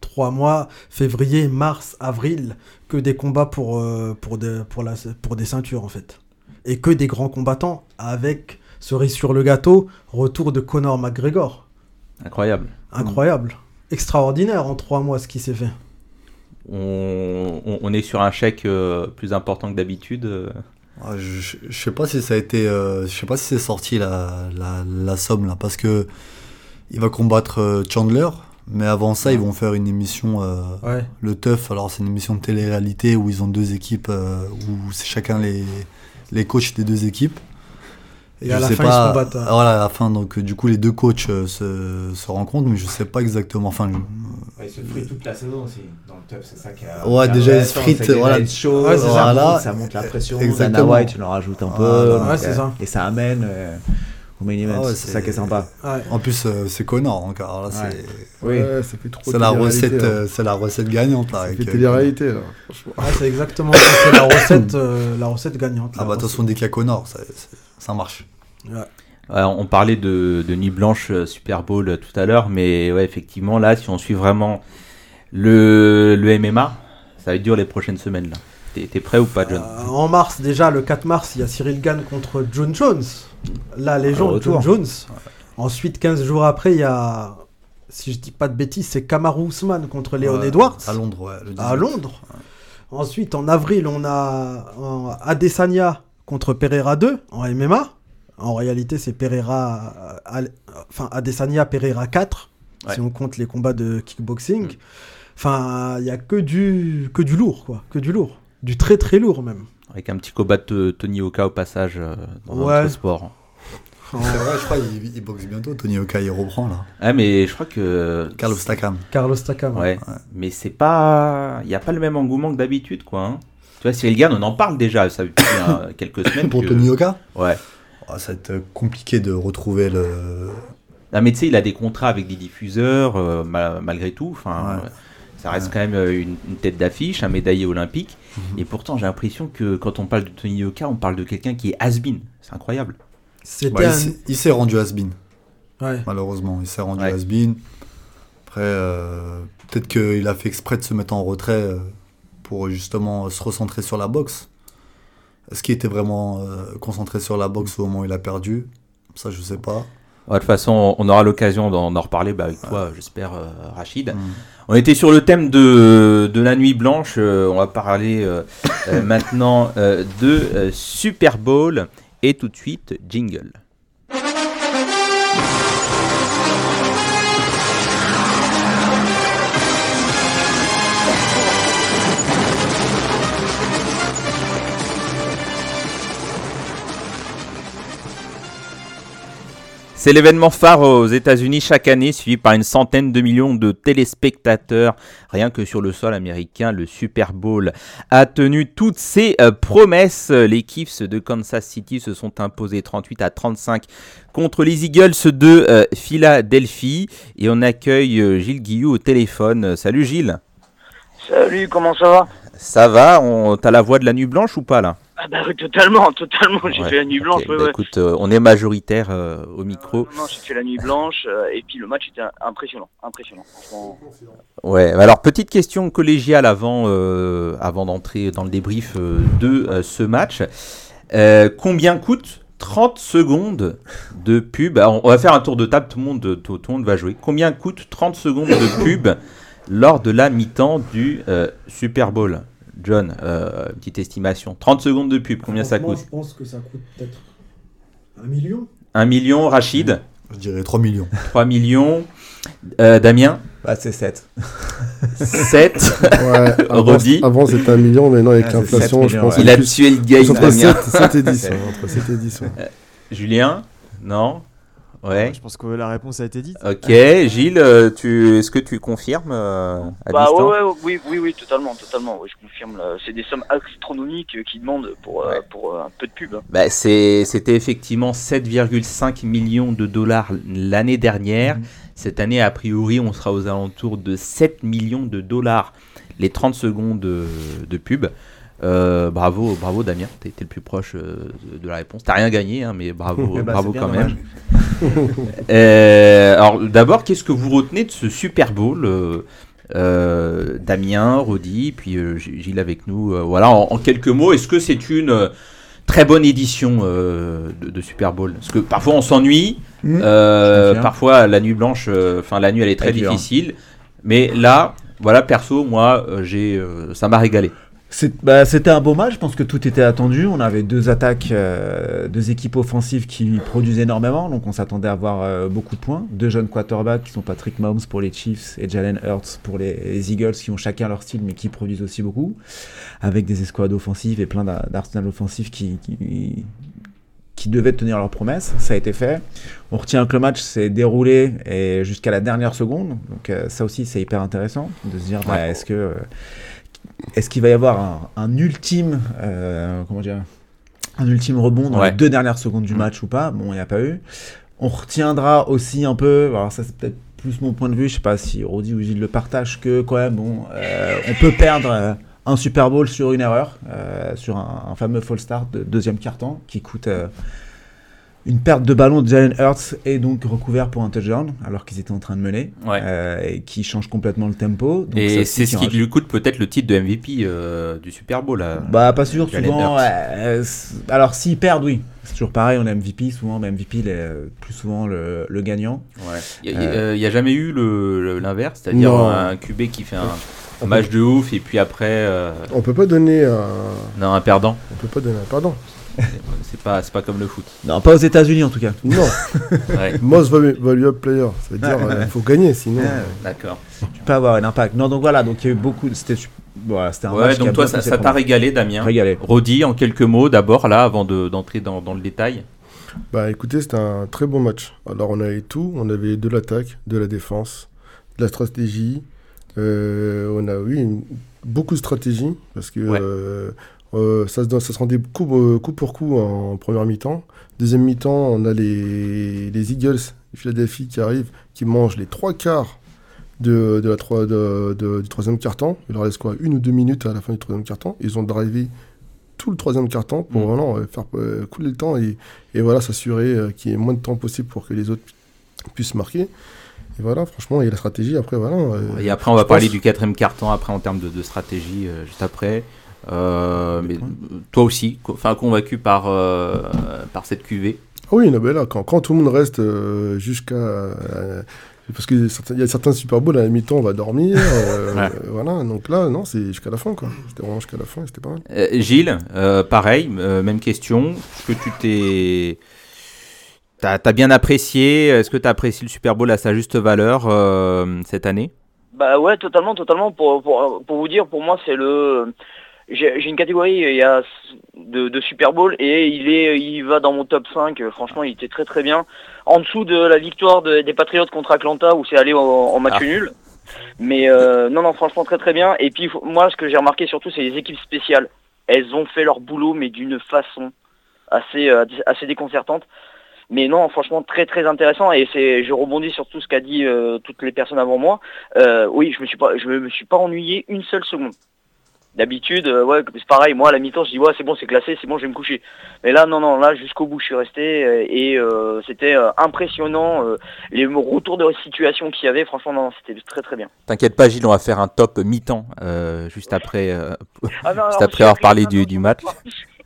Trois mois, février, mars, avril, que des combats pour, euh, pour, des, pour, la, pour des ceintures en fait. Et que des grands combattants avec, cerise sur le gâteau, retour de Conor McGregor. Incroyable. Incroyable. Extraordinaire en trois mois ce qui s'est fait. On, est sur un chèque euh, plus important que d'habitude. Euh. Ah, je, je, sais pas si ça a été, je sais pas si c'est sorti la, la, la, somme là, parce que il va combattre Chandler, mais avant ça, ils vont faire une émission, euh, le Teuf. Alors, c'est une émission de télé-réalité où ils ont deux équipes, euh, où c'est chacun les, les coachs des deux équipes. Et, à la fin, ils se combattent. Hein. Voilà, à la fin, donc du coup, les deux coachs euh, se, se, rencontrent, mais je sais pas exactement. Enfin, ils se fritent toute la saison aussi. Dans le Teuf, c'est ça qui a. Ouais, déjà, ils se fritent. Voilà. Chaud, voilà. ça, monte la pression. Exactement. Dana White, tu leur rajoutes un peu. ouais, c'est ça. Et ça amène au main event. Ah c'est ça qui est sympa. En plus, euh, c'est Connor encore. Là, c'est... Oui. ça fait trop c'est la recette, euh, c'est la recette gagnante là. C'est euh, réalité là. c'est exactement ça. C'est la recette, la recette gagnante. Ah bah attention dès qu'il y a Connor, ça, ça marche. on parlait de, de Nuit Blanche Super Bowl tout à l'heure, mais ouais, effectivement, là, si on suit vraiment le, le MMA, ça va être dur les prochaines semaines. là. T'es, prêt ou pas, John En mars, déjà, le 4 mars, il y a Cyril Gann contre John Jones la légende John Jones. Ensuite, 15 jours après, il y a, si je dis pas de bêtises, c'est Kamaru Usman contre Léon Edwards. À Londres, ouais. à Londres. Ensuite, en avril, on a Adesanya contre Pereira 2 en MMA. En réalité, c'est Pereira, enfin Adesanya Pereira 4, si on compte les combats de kickboxing. Mm. Enfin, il y a que du que du lourd, quoi, que du lourd, du très très lourd même. Avec un petit combat de Tony Oka au passage euh, dans ouais. sport. C'est vrai, je crois qu'il boxe bientôt. Tony Oka, il reprend là. Ah, mais je crois que. Carlos Takam. Carlos Takam. Ouais. Mais c'est pas. Il n'y a pas le même engouement que d'habitude, quoi. Hein. Tu vois, Cyril Gann, on en parle déjà, ça depuis quelques semaines. Pour Tony Oka? Ouais. Oh, ça va être compliqué de retrouver le. Ah, mais tu sais, il a des contrats avec des diffuseurs, euh, malgré tout. Enfin. Ça reste quand même euh, une, tête d'affiche, un médaillé olympique. Mhm. Et pourtant, j'ai l'impression que quand on parle de Tony Yoka, on parle de quelqu'un qui est has-been. C'est incroyable. il s'est rendu has-been. Malheureusement, il s'est rendu has-been. Après, euh, peut-être qu'il a fait exprès de se mettre en retrait euh, pour justement se recentrer sur la boxe. Est-ce qu'il était vraiment concentré sur la boxe au moment où il a perdu? Ça, je sais pas. de toute façon, on aura l'occasion d'en reparler bah, avec toi, j'espère, Rachid. Mm. On était sur le thème de, de la nuit blanche. Euh, on va parler euh, euh, maintenant de Super Bowl. Et tout de suite, jingle. C'est l'événement phare aux États-Unis chaque année, suivi par une centaine de millions de téléspectateurs. Rien que sur le sol américain, le Super Bowl a tenu toutes ses euh, promesses. Les Chiefs de Kansas City se sont imposés 38 à 35 contre les Eagles de euh, Philadelphie. Et on accueille euh, Gilles Guillou au téléphone. Salut Gilles. Salut, comment ça va? Ça va, t'as la voix de la nuit blanche ou pas là? Ah bah oui, totalement, totalement. J'ai fait la nuit blanche. Bah écoute, euh, on est majoritaire euh, au micro. non, j'ai fait la nuit blanche euh, et puis le match était impressionnant, impressionnant. Ouais. Alors petite question collégiale avant, avant d'entrer dans le débrief de ce match. combien coûte 30 secondes de pub? On va faire un tour de table. Tout le monde, tout, tout le monde va jouer. Combien coûte 30 secondes de pub lors de la mi-temps du Super Bowl? John, euh, petite estimation. 30 secondes de pub, combien ça coûte Je pense que ça coûte peut-être un million. Un million, Rachid Je dirais 3 millions. 3 millions. Euh, Damien bah, C'est 7. 7 ouais, avant, avant c'était un million, mais non, avec l'inflation, je pense. Il a tué le gars. Entre 7, 7, et 10. entre 7 et 10 euh, Julien Non Ouais. Je pense que la réponse a été dite. Ok, Gilles, tu, est-ce que tu confirmes à bah, distance ouais, oui, oui, oui, totalement, totalement. je confirme. C'est des sommes astronomiques qu'ils demandent pour, pour un peu de pub. Hein. Bah, c'était effectivement 7,5 millions de dollars l'année dernière. Mhm. Cette année, a priori, on sera aux alentours de 7 millions de dollars les 30 secondes de, pub. Euh, bravo, bravo Damien, t'as été le plus proche euh, de la réponse. T'as rien gagné, hein, mais bravo, eh ben, bravo quand même. Euh, alors d'abord, qu'est-ce que vous retenez de ce Super Bowl Damien, Rodi, puis Gilles avec nous. voilà, en, quelques mots, est-ce que c'est une très bonne édition de, Super Bowl? Parce que parfois on s'ennuie, mmh. parfois la nuit blanche, enfin la nuit elle est très difficile, mais là, voilà, perso, moi, j'ai, euh, ça m'a régalé. Bah, c'était un beau match, je pense que tout était attendu. On avait deux attaques, euh, deux équipes offensives qui produisent énormément, donc on s'attendait à avoir beaucoup de points. Deux jeunes quarterbacks qui sont Patrick Mahomes pour les Chiefs et Jalen Hurts pour les, Eagles qui ont chacun leur style mais qui produisent aussi beaucoup, avec des escouades offensives et plein d'arsenal offensifs qui, qui devaient tenir leurs promesses. Ça a été fait. On retient que le match s'est déroulé et jusqu'à la dernière seconde. Donc euh, ça aussi, c'est hyper intéressant de se dire, bah, est-ce que euh, est-ce qu'il va y avoir un, ultime euh, comment dire un ultime rebond dans les deux dernières secondes du mm. match ou pas? Bon, il n'y a pas eu. On retiendra aussi un peu. Alors ça, c'est peut-être plus mon point de vue. Je sais pas si Rodi ou Gilles le partagent que quand même, bon, on peut perdre un Super Bowl sur une erreur, euh, sur un, fameux false start de deuxième carton qui coûte euh, une perte de ballon de Jalen Hurts et donc recouvert pour un touchdown alors qu'ils étaient en train de mener euh, et qui change complètement le tempo. et c'est ce qui lui coûte peut-être le titre de MVP du Super Bowl. bah pas sûr, souvent. alors s'ils perdent, oui. C'est toujours pareil, on a MVP, souvent MVP est plus souvent le, gagnant. Il n'y a, jamais eu l'inverse, c'est-à-dire un QB qui fait un un match de ouf et puis après. Euh... On peut pas donner un. Non, un perdant. On peut pas donner un perdant. c'est pas, c'est pas comme le foot. Non, pas aux États-Unis en tout cas. Non. Most valuable player, ça veut dire il faut gagner sinon. D'accord. Tu peux avoir un impact. Non, donc voilà, donc il y a eu beaucoup. C'était voilà, c'était un ouais, donc toi, ça, t'a régalé, Damien. Régalé. Rodi, en quelques mots, d'abord, là, avant d'entrer dans, dans, le détail. Bah écoutez, c'était un très bon match. Alors, on avait tout. On avait de l'attaque, de la défense, de la stratégie, euh, on a, oui, beaucoup de stratégies parce que euh, euh, ça, se, ça se rendait coup, coup pour coup en première mi-temps. Deuxième mi-temps, on a les, les Eagles de Philadelphie qui arrivent, qui mangent les trois quarts de, de la de, du troisième quart-temps. Il leur reste quoi Une ou deux minutes à la fin du troisième quart-temps. Ils ont drivé tout le troisième quart-temps pour mm. vraiment faire couler le temps et, et voilà, s'assurer qu'il y ait moins de temps possible pour que les autres puissent marquer. Et voilà, franchement, il y a la stratégie. Après, voilà. Euh, et après, on va parler du quatrième carton après en termes de, stratégie euh, juste après. Euh, mais toi aussi, enfin convaincu par par cette cuvée. Oui, non, mais là, quand, quand tout le monde reste jusqu'à parce qu'il y a certains Super Bowls à la mi-temps, on va dormir. Voilà, donc là, non, c'est jusqu'à la fin, quoi. C'était vraiment jusqu'à la fin, c'était pas mal. Gilles, pareil, même question. Est-ce que tu t'es T'as as bien apprécié Est-ce que tu as apprécié le Super Bowl à sa juste valeur euh, cette année? Bah ouais, totalement, totalement. Pour, pour, pour vous dire, pour moi, c'est le. J'ai une catégorie il y a de, de, Super Bowl et il est il va dans mon top 5. Franchement, il était très très bien. En dessous de la victoire des Patriots contre Atlanta où c'est allé en, match ah. nul. Mais euh, non, non, franchement, très très bien. Et puis moi, ce que j'ai remarqué surtout, c'est les équipes spéciales. Elles ont fait leur boulot, mais d'une façon assez, euh, assez déconcertante. Mais non, franchement, très très intéressant. Et c'est, je rebondis sur tout ce qu'a dit euh, toutes les personnes avant moi. Euh, oui, je me suis pas, je me suis pas ennuyé une seule seconde. D'habitude, euh, ouais, c'est pareil. Moi, à la mi-temps, je dis ouais, c'est bon, c'est classé, c'est bon, je vais me coucher. Mais là, non, non, là, jusqu'au bout, je suis resté et c'était impressionnant les retours de situation qu'il y avait. Franchement, non, c'était très très bien. T'inquiète pas, Gilles, on va faire un top mi-temps juste après, ah juste après avoir parlé du, du match.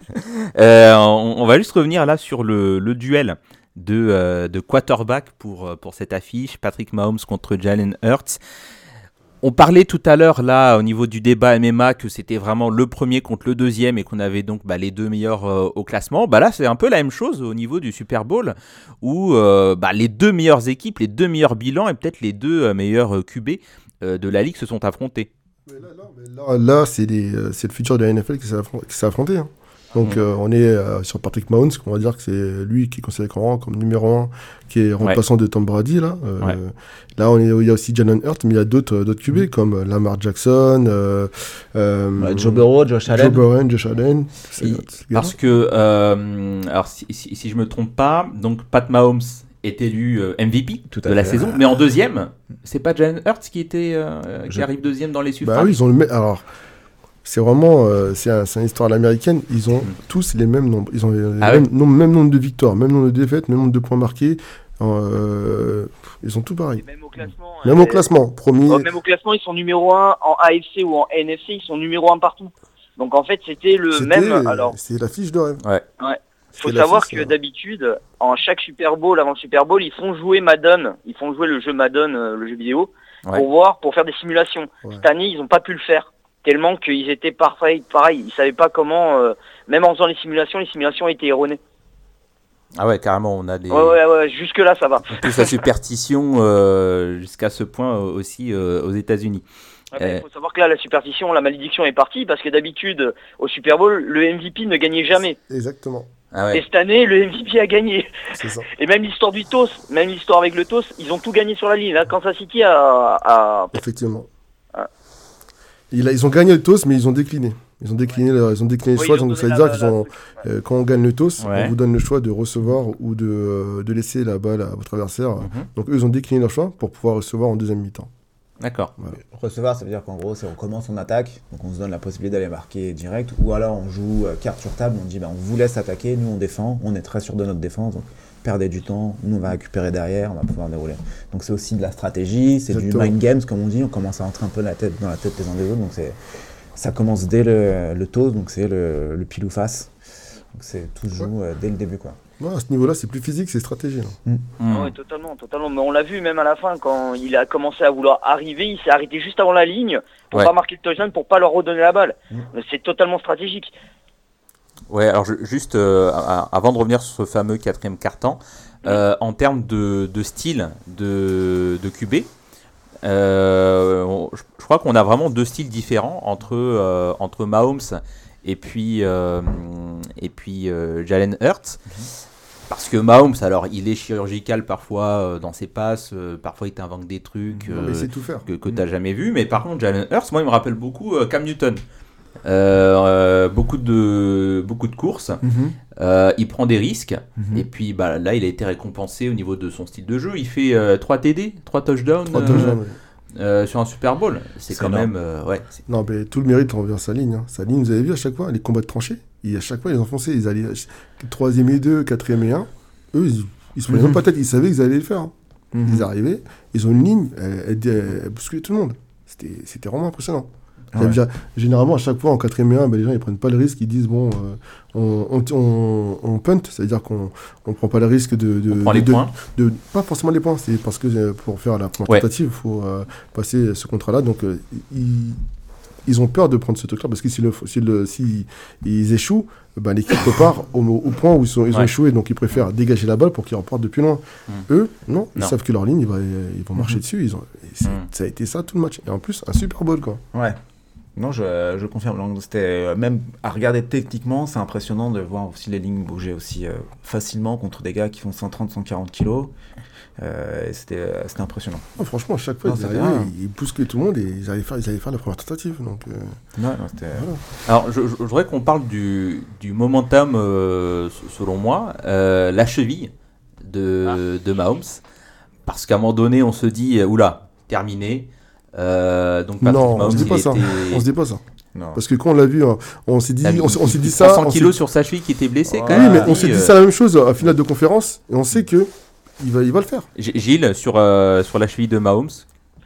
Euh, on, va juste revenir là sur le, duel de, euh, de, quarterback pour, euh, pour cette affiche, Patrick Mahomes contre Jalen Hurts. On parlait tout à l'heure là au niveau du débat MMA que c'était vraiment le premier contre le deuxième et qu'on avait donc bah, les deux meilleurs au classement. Bah là c'est un peu la même chose au niveau du Super Bowl où bah, les deux meilleures équipes, les deux meilleurs bilans et peut-être les deux meilleurs QB de la ligue se sont affrontés. là, là, c'est le futur de la NFL qui s'est affronté. Hein. Donc mm. on est sur Patrick Mahomes, on va dire que c'est lui qui est considéré comme, numéro 1, qui est remplaçant de Tom Brady. Là, là on est, il y a aussi Jalen Hurt, mais il y a d'autres d'autres QB mm. comme Lamar Jackson, Joe Burrow, Josh Allen. Joe Burrow, Josh Allen. Parce que, alors si, si, si, je me trompe pas, donc Pat Mahomes est élu euh, MVP de la saison, mais en deuxième, c'est pas Jalen Hurts qui était euh, qui arrive deuxième dans les suffrages? Bah oui, ils ont le alors c'est vraiment euh, c'est un, une histoire américaine. Ils ont mm. tous les mêmes nombres. Ils ont le ah même, nombre, de victoires, même nombre de défaites, même nombre de points marqués. ils ont tout pareil. même au classement. Même au classement, premier. Oh, même au classement, ils sont numéro 1 en AFC ou en NFC, ils sont numéro 1 partout. Donc en fait, c'était le même. Alors. C'est la fiche de rêve. Ouais. ouais. Il faut savoir que d'habitude, en chaque Super Bowl, avant le Super Bowl, ils font jouer Madden, ils font jouer le jeu Madden, euh, le jeu vidéo, pour voir, pour faire des simulations. Cette année, ils n'ont pas pu le faire, tellement qu'ils étaient parfaits, pareil, ils savaient pas comment, euh, même en faisant les simulations, les simulations étaient erronées. Ah ouais, carrément, on a des... Ouais, ouais, ouais, jusque là, ça va. plus la superstition, euh, jusqu'à ce point aussi aux États-Unis. Il faut savoir que là, la superstition, la malédiction est partie parce que d'habitude, au Super Bowl, le MVP ne gagnait jamais. Exactement. Ah Et cette année, le MVP a gagné. Et même l'histoire du TOS, même l'histoire avec le TOS, ils ont tout gagné sur la ligne. Là, Kansas City a. Effectivement. Ils ont gagné le TOS, mais ils ont décliné. Ils ont décliné, ils ont décliné le choix, donc ça veut dire qu'ils ont, euh, quand on gagne le TOS, on vous donne le choix de recevoir ou de, euh, de laisser la balle à votre adversaire. Mhm. Donc eux, ils ont décliné leur choix pour pouvoir recevoir en deuxième mi-temps. D'accord. Recevoir, ça veut dire qu'en gros, c'est on commence, on attaque, donc on se donne la possibilité d'aller marquer direct, ou alors on joue euh, carte sur table, on dit bah, on vous laisse attaquer, nous on défend, on est très sûr de notre défense, donc perdez du temps, nous on va récupérer derrière, on va pouvoir dérouler. Donc c'est aussi de la stratégie, c'est du mind games comme on dit, on commence à rentrer un peu la tête dans la tête des uns des autres, donc c'est ça commence dès le, le toast, donc c'est le, le pile ou face. Donc c'est toujours euh, dès le début quoi à ce niveau-là, c'est plus physique, c'est stratégie. Mm. Mm. oui, totalement, totalement. Mais on l'a vu même à la fin, quand il a commencé à vouloir arriver, il s'est arrêté juste avant la ligne pour pas marquer le touchdown, pour pas leur redonner la balle. Mm. C'est totalement stratégique. Ouais, alors juste euh, avant de revenir sur ce fameux quatrième carton, euh, en termes de, style de, de QB, euh, je, crois qu'on a vraiment deux styles différents entre, entre Mahomes et puis, et puis Jalen Hurts. Mm-hmm. Parce que Mahomes, alors il est chirurgical parfois euh, dans ses passes, euh, parfois il t'invente des trucs euh, tout faire. que, que tu n'as jamais vu. Mais par contre, Jalen Hurts, moi il me rappelle beaucoup Cam Newton. beaucoup, de, beaucoup de courses, mhm. il prend des risques, mhm. et puis bah, là il a été récompensé au niveau de son style de jeu. Il fait 3 TD, 3 touchdowns. sur un Super Bowl, c'est quand même. ouais, non, mais tout le mérite revient à sa ligne. Hein. Sa ligne, vous avez vu à chaque fois, les combats de tranchées, et à chaque fois, ils enfonçaient. Ils allaient troisième et deux, quatrième et un. Eux, ils, ils se prenaient même pas tête. Ils savaient qu'ils allaient le faire. Hein. Mhm. Ils arrivaient, ils ont une ligne, elle, elle, bousculait tout le monde. C'était vraiment impressionnant. généralement, à chaque fois, en quatrième et un, ben, les gens ils prennent pas le risque. Ils disent bon, euh, on, on, on, punt, c'est-à-dire qu'on ne prend pas le risque de. de, on prend les points de, Pas forcément les points, c'est parce que euh, pour faire la première tentative, il faut euh, passer ce contrat-là. Donc, ils ils ont peur de prendre ce truc-là parce que si, le, si, le, si ils échouent, ben, l'équipe repart au, au, point où ils, sont, ils ont échoué. Donc ils préfèrent dégager la balle pour qu'ils repartent depuis loin. Mm. Eux, non, ils savent que leur ligne, ils, vont, ils vont marcher mm-hmm. dessus. Ils ont, mm. Ça a été ça tout le match. Et en plus, un Super Bowl. Quoi. Ouais. Non, je, je confirme. C'était euh, même à regarder techniquement, c'est impressionnant de voir aussi les lignes bouger aussi euh, facilement contre des gars qui font 130-140 kilos. Euh, c'était impressionnant. franchement, à chaque fois, ils, poussent tout le monde et ils allaient faire, ils allaient faire la première tentative. Donc, Alors, je, voudrais qu'on parle du, du momentum, selon moi, la cheville de, ah. de Mahomes. Parce qu'à un moment donné, on se dit, oula, terminé. Euh, donc non, on se dit pas ça. On se dit pas ça. Parce que quand on l'a vu, on s'est dit, on, s'est dit ça. 100 kilos sur sa cheville qui était blessé. Quand oui, mais on s'est dit ça la même chose à finale de conférence et on sait que il va, il va le faire. Gilles sur euh, sur la cheville de Mahomes.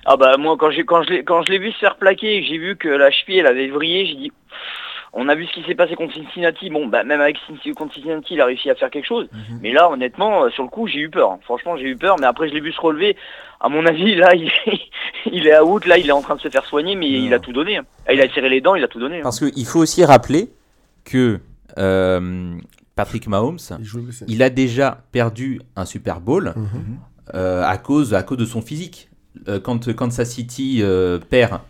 Ah bah moi quand j'ai quand je l'ai quand je l'ai vu se faire plaquer, j'ai vu que la cheville elle avait vrillé, j'ai dit on a vu ce qui s'est passé contre Cincinnati. Bon, bah, même avec contre Cincinnati, il a réussi à faire quelque chose. Mhm. Mais là, honnêtement, euh, sur le coup, j'ai eu peur. Franchement, j'ai eu peur. Mais après, je l'ai vu se relever. À mon avis, là, il, est à out. Là, il est en train de se faire soigner, mais il a tout donné. Hein. Il a serré les dents, il a tout donné. Hein. Parce qu'il faut aussi rappeler que euh, Patrick Mahomes, il, a déjà perdu un Super Bowl mhm. euh, à, cause, à cause de son physique. quand Kansas City perd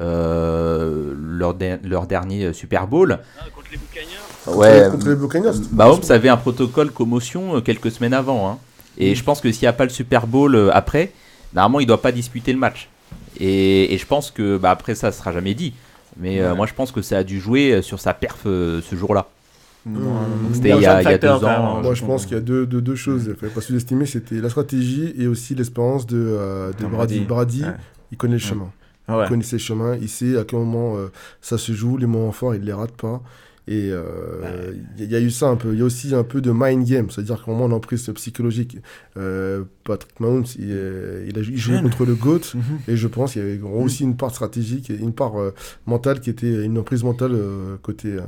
euh, leur, leur, dernier Super Bowl. Ah, contre les Ouais, contre les Buccaneers. Mahomes avait un protocole commotion quelques semaines avant. Hein. Et je pense que s'il n'y a pas le Super Bowl après, normalement, il ne doit pas disputer le match. Et, et je pense que bah, après ça, ne sera jamais dit. Mais moi, je pense que ça a dû jouer sur sa perf ce jour-là. C'était il, y a, deux ans. Moi, je pense qu'il y a deux, deux, deux choses. Il ne fallait pas sous-estimer c'était la stratégie et aussi l'espérance de, euh, de Brady. Brady, il connaît le chemin. Il connaît ses chemins. Il sait à quel moment euh, ça se joue. Les moments forts, il ne les rate pas. Et euh, il y, a eu ça un peu. Il y a aussi un peu de mind game, c'est-à-dire qu'au moment on prise psychologique. Patrick Mahomes, il, il a joué contre le GOAT, mhm. et je pense qu'il y avait aussi une part stratégique, une part mentale qui était une emprise mentale côté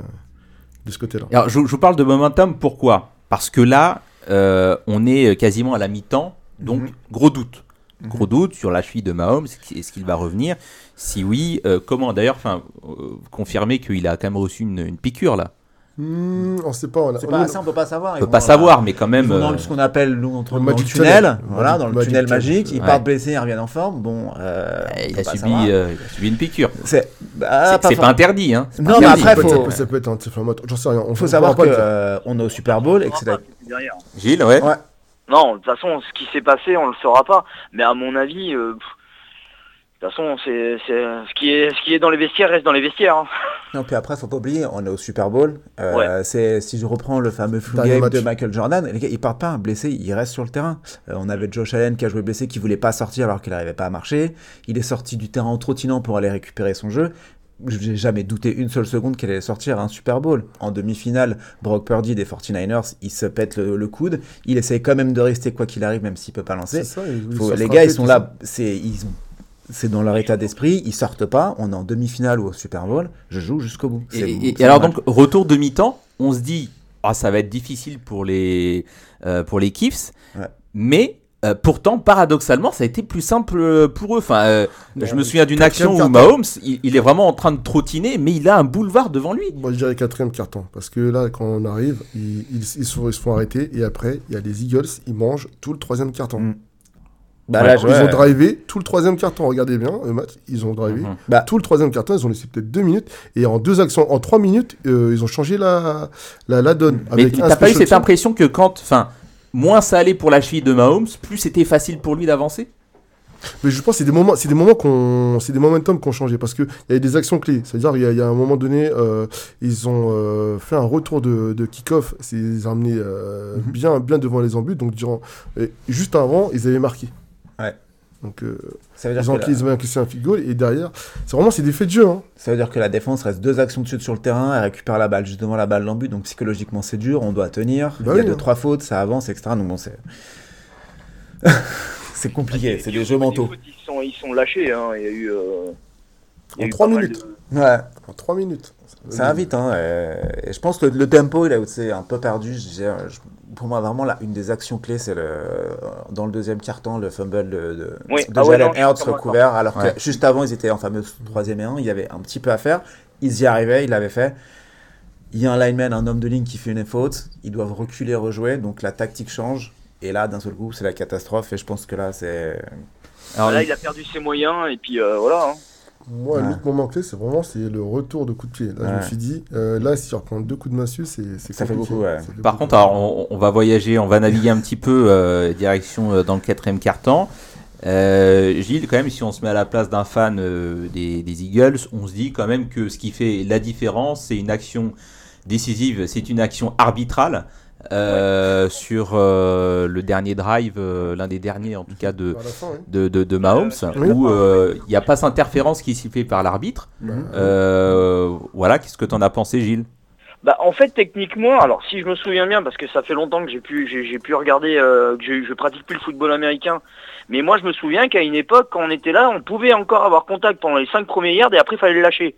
de ce côté-là. Alors, je, vous parle de momentum, pourquoi? Parce que là, euh, on est quasiment à la mi-temps, donc mhm. gros doute. Mhm. Gros doute sur la cheville de Mahomes, est-ce qu'il va revenir? Si oui, euh, comment? D'ailleurs, enfin, euh, confirmer qu'il a quand même reçu une, une piqûre là. Hmm, on sait pas. On, a, pas, ça, on peut pas savoir. On peut pas savoir, mais quand même. dans ce qu'on appelle nous entre le, tunnel, voilà, dans le tunnel magique. Il part blessé, il revient en forme. Bon, il, a subi, il, a subi, une piqûre. C'est bah, pas, pas, interdit, hein. Non, mais après, faut... ça, peut, être anti-inflammatoire. J'en sais rien. Il faut savoir qu'on est au Super Bowl et que c'est Gilles, ouais. Non, de toute façon, ce qui s'est passé, on le saura pas. Mais à mon avis. De toute façon, c'est, ce, qui est, ce qui est dans les vestiaires reste dans les vestiaires. Hein. Non, puis après, faut pas oublier, on est au Super Bowl. Euh, c'est, si je reprends le fameux flu game de Michael Jordan, les gars, il part pas blessé, il reste sur le terrain. Euh, on avait Josh Allen qui a joué blessé, qui voulait pas sortir alors qu'il n'arrivait pas à marcher. Il est sorti du terrain en trottinant pour aller récupérer son jeu. J'ai jamais douté une seule seconde qu'elle allait sortir un Super Bowl. En demi-finale, Brock Purdy des 49ers, il se pète le, coude. Il essaye quand même de rester quoi qu'il arrive, même s'il peut pas lancer. les gars, ils sont là, c'est, ils c'est dans leur état d'esprit, ils sortent pas, on est en demi-finale ou au Super Bowl, je joue jusqu'au bout. Et, alors donc retour demi-temps, on se dit ah ça va être difficile pour les euh, pour les Chiefs, mais euh, pourtant, paradoxalement, ça a été plus simple pour eux. Enfin, euh, je me souviens d'une action où Mahomes, il, est vraiment en train de trottiner, mais il a un boulevard devant lui. Moi, je dirais quatrième carton, parce que là, quand on arrive, ils, ils, se font arrêter, et après, il y a les Eagles, ils mangent tout le troisième carton. Mm. Bah ils ont drivé tout le troisième carton. Regardez bien le match. Ils ont drivé mhm. bah. tout le troisième carton. Ils ont laissé peut-être deux minutes. Et en deux actions, en trois minutes, euh, ils ont changé la, la, la donne. Mais t'as pas eu cette impression que quand, enfin, moins ça allait pour la cheville de Mahomes, plus c'était facile pour lui d'avancer? Mais je pense que c'est des moments, c'est des moments qu'on, c'est des momentum ont changé parce que il y a des actions clés. C'est-à-dire il y, y, a un moment donné, euh, ils ont euh, fait un retour de, de kick-off, ils ont amené bien, bien devant les embûches. Donc durant, juste avant, ils avaient marqué. Ouais. Donc, euh, ça veut dire ils ont un field goal et derrière, c'est vraiment c'est des faits de jeu. Hein. Ça veut dire que la défense reste deux actions de suite sur le terrain, elle récupère la balle juste devant la balle dans but, donc psychologiquement c'est dur, on doit tenir. Bah il y a deux hein. trois fautes, ça avance, etc. Donc bon, c'est c'est compliqué, c'est des jeux mentaux. Ils sont, ils sont lâchés, hein. il y a eu. Euh... en 3 minutes. Ouais. En 3 minutes. Ça va vite, hein. Et, je pense que le, tempo, il a été un peu perdu. Je, je, pour moi, vraiment, là, une des actions clés, c'est le, dans le deuxième quart-temps, le fumble de, de, oui. de ah Jalen Hurts recouvert. Alors que juste avant, ils étaient en fameux troisième et un. Il y avait un petit peu à faire. Ils y arrivaient, ils l'avaient fait. Il y a un lineman, un homme de ligne qui fait une faute. Ils doivent reculer, rejouer. Donc la tactique change. Et là, d'un seul coup, c'est la catastrophe. Et je pense que là, c'est. Alors là, il a perdu ses moyens. Et puis euh, voilà. Hein. Moi, l'autre moment clé, c'est vraiment c'est le retour de coup de pied. Là, je me suis dit, euh, là, si tu reprends deux coups de massue, c'est Ça fait beaucoup, ouais. Par contre, alors, on, va voyager, on va naviguer un petit peu euh, direction euh, dans le quatrième quart-temps. Gilles, quand même, si on se met à la place d'un fan des, des, Eagles, on se dit quand même que ce qui fait la différence, c'est une action décisive, c'est une action arbitrale. Euh, sur euh, le dernier drive, euh, l'un des derniers en tout cas de, de, de, Mahomes, où il n'y a pas d'interférence qui s'y fait par l'arbitre. voilà, qu'est-ce que tu en as pensé, Gilles? Bah, en fait, techniquement, alors si je me souviens bien, parce que ça fait longtemps que j'ai pu, j'ai, pu regarder, que je pratique plus le football américain, mais moi je me souviens qu'à une époque, quand on était là, on pouvait encore avoir contact pendant les 5 premiers yards et après il fallait le lâcher.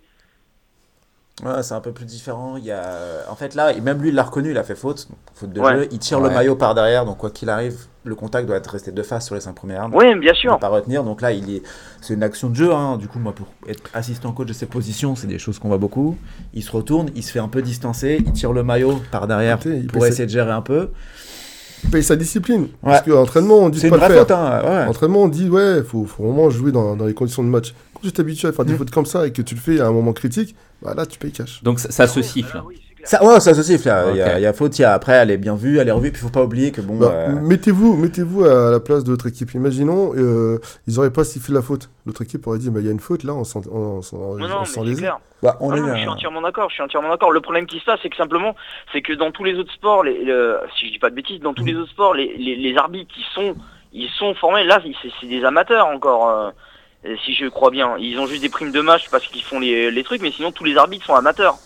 Ouais, c'est un peu plus différent. Il y a... En fait, là, même lui, il l'a reconnu, il a fait faute, faute de jeu. Il tire le maillot par derrière, donc quoi qu'il arrive, le contact doit être resté de face sur les cinq premières armes. Oui, bien sûr. pas retenir, donc là, il est... c'est une action de jeu. Hein. Du coup, moi, pour être assistant coach de ses positions, c'est des choses qu'on voit beaucoup. Il se retourne, il se fait un peu distancer, il tire le maillot par derrière pour essayer de gérer un peu. Il paye sa discipline. Parce qu'entraînement, on dit pas le faire. Hein, Entraînement, on dit, ouais, faut, faut vraiment jouer dans, dans les conditions de match. Quand tu t'habitues à faire des mm. fautes comme ça et que tu le fais à un moment critique, bah là, tu payes cash. Donc ça, se siffle. Ça, ouais, ça se siffle. Il y, a, il y a faute, il y a, après, elle est bien vue, elle est revue. Puis il faut pas oublier que bon. Bah, euh, Mettez-vous mettez à la place de votre équipe. Imaginons, euh, ils auraient pas sifflé la faute. L'autre équipe aurait dit bah, il y a une faute là, on s'en on, les. Bah, Ah est, non, euh, Je suis entièrement d'accord. Je suis entièrement d'accord. Le problème qui se passe, c'est que simplement, c'est que dans tous les autres sports, les, le- si je dis pas de bêtises, dans tous les autres sports, les, les, les arbitres, ils sont, ils sont formés. Là, c'est c'est des amateurs encore. Euh, si je crois bien, ils ont juste des primes de match parce qu'ils font les, les trucs, mais sinon tous les arbitres sont amateurs.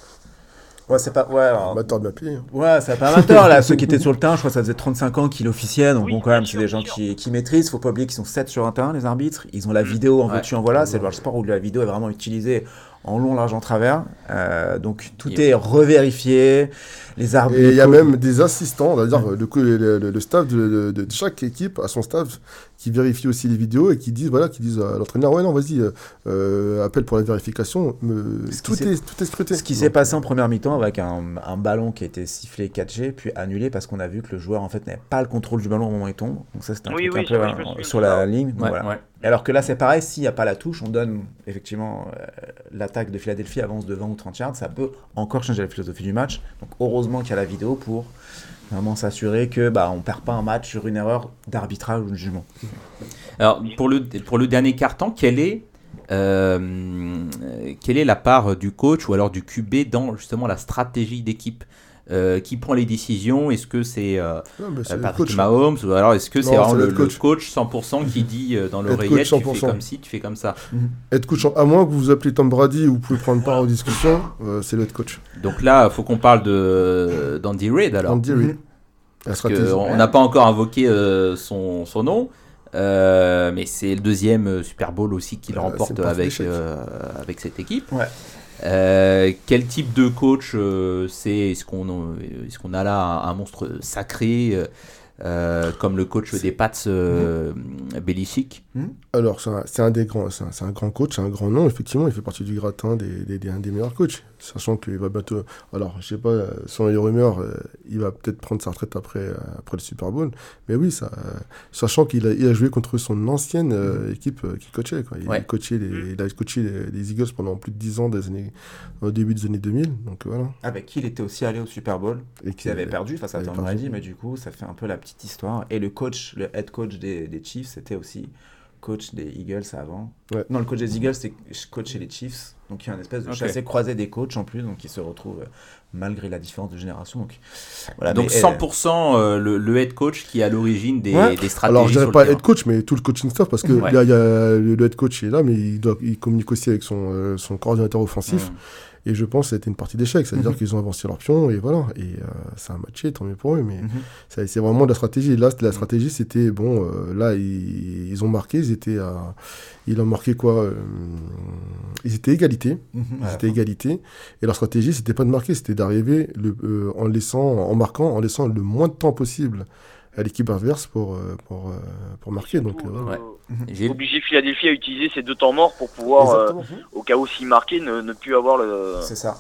Ouais, c'est pas. Ouais, alors- Amateur de ma pied. Ouais, c'est pas amateur là. Ceux qui étaient sur le terrain, je crois que ça faisait 35 ans qu'ils officiaient. Donc bon, quand même, c'est des gens qui, qui maîtrisent. Faut pas oublier qu'ils sont 7 sur un terrain, les arbitres. Ils ont la vidéo en Ouais. veux-tu, en voilà. C'est le sport où la vidéo est vraiment utilisée en long, large, en travers. Euh, donc tout est revérifié. Les arbitres. Et il y a même des assistants, c'est-à-dire le, co- le, le- le staff de, de- de chaque équipe a son staff qui vérifie aussi les vidéos et qui disent voilà, qui disent à l'entraîneur ouais non vas-y euh, euh, appelle pour la vérification. Me- tout est tout est scruté. Ce qui s'est passé en première mi-temps avec un, un ballon qui a été sifflé 4G puis annulé parce qu'on a vu que le joueur en fait n'avait pas le contrôle du ballon au moment où il tombe. Donc ça c'était un Oui, truc oui, un peu euh, sur la ligne. Donc Ouais, voilà. ouais. Alors que là c'est pareil, s'il n'y a pas la touche, on donne effectivement euh, l'attaque de Philadelphie avance de 20 ou 30 yards, ça peut encore changer la philosophie du match. Donc heureusement qu'il y a la vidéo pour vraiment s'assurer que bah on perd pas un match sur une erreur d'arbitrage ou de jugement. Alors, pour le, dernier carton, quelle est, euh, quelle est la part du coach ou alors du QB dans justement la stratégie d'équipe Euh, Qui prend les décisions Est-ce que c'est euh, euh, Patrick coach. Mahomes ou alors est-ce que c'est vraiment le, le le coach. coach 100% qui dit euh, dans l'oreillette coach tu fais 100%. comme ci, tu fais comme ça Head coach, à moins que vous vous appelez Tom Brady ou vous pouvez prendre part aux discussions, euh, c'est le head coach. Donc là, il faut qu'on parle de d'Andy Reid alors. Andy Reid. La Parce stratégie. que on n'a pas encore invoqué euh, son, son nom, euh, mais c'est le deuxième Super Bowl aussi qu'il Euh, remporte avec, euh, avec cette équipe. Ouais. Euh, quel type de coach euh, c'est? Est-ce qu'on euh, est-ce qu'on a là un, un monstre sacré euh, comme le coach des Pats euh, Belichick Alors, c'est un, un des grands, c'est un, c'est un grand coach, c'est un grand nom, effectivement, il fait partie du gratin des, des, des, un des meilleurs coachs. Sachant qu'il va bientôt. Alors, je sais pas, selon les rumeurs, euh, il va peut-être prendre sa retraite après, euh, après le Super Bowl. Mais oui, ça, euh, sachant qu'il a, il a joué contre son ancienne euh, équipe euh, qu'il coachait. Quoi. Il, Ouais. a coaché les, il a coaché les, les Eagles pendant plus de 10 ans, des années, au début des années 2000. Donc voilà. Avec qui il était aussi allé au Super Bowl Et qui avait perdu face à Tom. Brady, mais du coup, ça fait un peu la petite histoire. Et le coach, le head coach des, des Chiefs, c'était aussi coach des Eagles avant. Ouais. Non, le coach des Eagles, c'est coach chez les Chiefs. Donc il y a une espèce de Ok. chassé croisé des coachs en plus, donc ils se retrouvent euh, malgré la différence de génération. Donc, voilà, Donc mais, euh, 100% euh, le, le head coach qui est à l'origine des, Ouais. des stratégies Alors, je dirais pas terrain. head coach, mais tout le coaching staff, parce que Ouais. là, il y a le, head coach est là, mais il, doit, il communique aussi avec son, euh, son coordinateur offensif. Mm. Et je pense que c'était une partie d'échec, c'est-à-dire Mhm. qu'ils ont avancé leur pion, et voilà. Et euh, ça a matché, tant mieux pour eux, mais Mhm. c'est vraiment de la stratégie. Et là, la stratégie, c'était, bon, euh, là, ils, ils ont marqué, ils étaient à. Ils ont marqué quoi euh, Ils étaient égalité. Mhm, Ils étaient égalité. Et leur stratégie, c'était pas de marquer, c'était d'arriver euh, en laissant, en marquant, en laissant le moins de temps possible à l'équipe adverse pour, euh, pour, euh, pour marquer. Donc, euh, voilà. Gilles Obliger Philadelphie à utiliser ses deux temps morts pour pouvoir, euh, au cas où s'il marquait, ne, ne plus avoir le. C'est ça.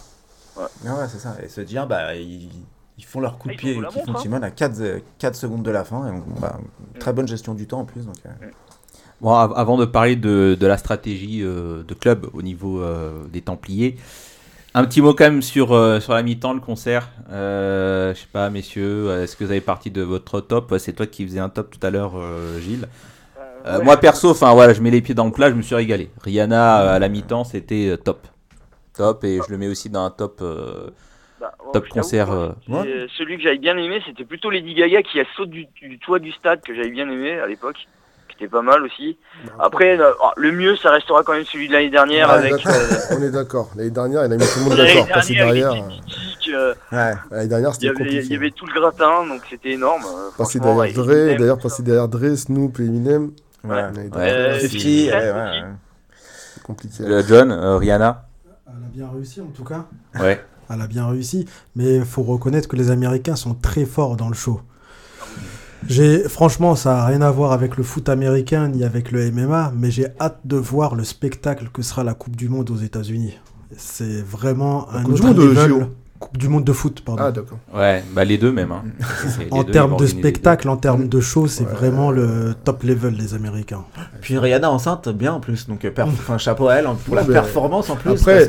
Ouais. Ah ouais, c'est ça. Et se dire, bah, ils, ils font leur coup de Ah, ils pied montre, font hein. Timon à 4, secondes de la fin. Et donc, bon, bah, très bonne gestion du temps en plus. Donc, euh, Bon, av- avant de parler de, de la stratégie euh, de club au niveau euh, des Templiers, un petit mot quand même sur, euh, sur la mi-temps, le concert. Euh, je sais pas, messieurs, euh, est-ce que vous avez parti de votre top? C'est toi qui faisais un top tout à l'heure, euh, Gilles. Moi perso, enfin voilà, je mets les pieds dans le plat, je me suis régalé. Rihanna à la mi-temps, c'était top, top, et je le mets aussi dans un top, Bah, ouais, top concert. moi, Celui que j'avais bien aimé, c'était plutôt Lady Gaga qui a sauté du, du toit du stade que j'avais bien aimé à l'époque, qui était pas mal aussi. Après, euh, oh, le mieux, ça restera quand même celui de l'année dernière Ouais, avec. euh, on est d'accord. L'année dernière, il a mis tout le monde d'accord. Derrière. euh, L'année dernière, il y c'était compliqué. il y avait tout le gratin, donc c'était énorme. Passer derrière Dre, d'ailleurs, tout passer derrière Dre, Snoop et Eminem. Ouais. L'année Ouais. dernière, Euh, c'est- 50, Fifty ouais, Cent ouais, aussi. ouais. c'est compliqué. John, euh, Rihanna, Elle a bien réussi en tout cas. ouais. Elle a bien réussi, mais il faut reconnaître que les Américains sont très forts dans le show. J'ai, franchement, ça n'a rien à voir avec le foot américain ni avec le MMA, mais j'ai hâte de voir le spectacle que sera la Coupe du Monde aux États-Unis. C'est vraiment un Coupe du autre Monde, level. JO. Coupe du monde de foot, pardon. Ah, d'accord. Ouais, bah les deux même. Hein. en termes de spectacle, en termes de show, c'est vraiment le top level des Américains. Puis Rihanna enceinte, bien en plus. Donc, enfin, chapeau à elle pour la performance en plus. Après,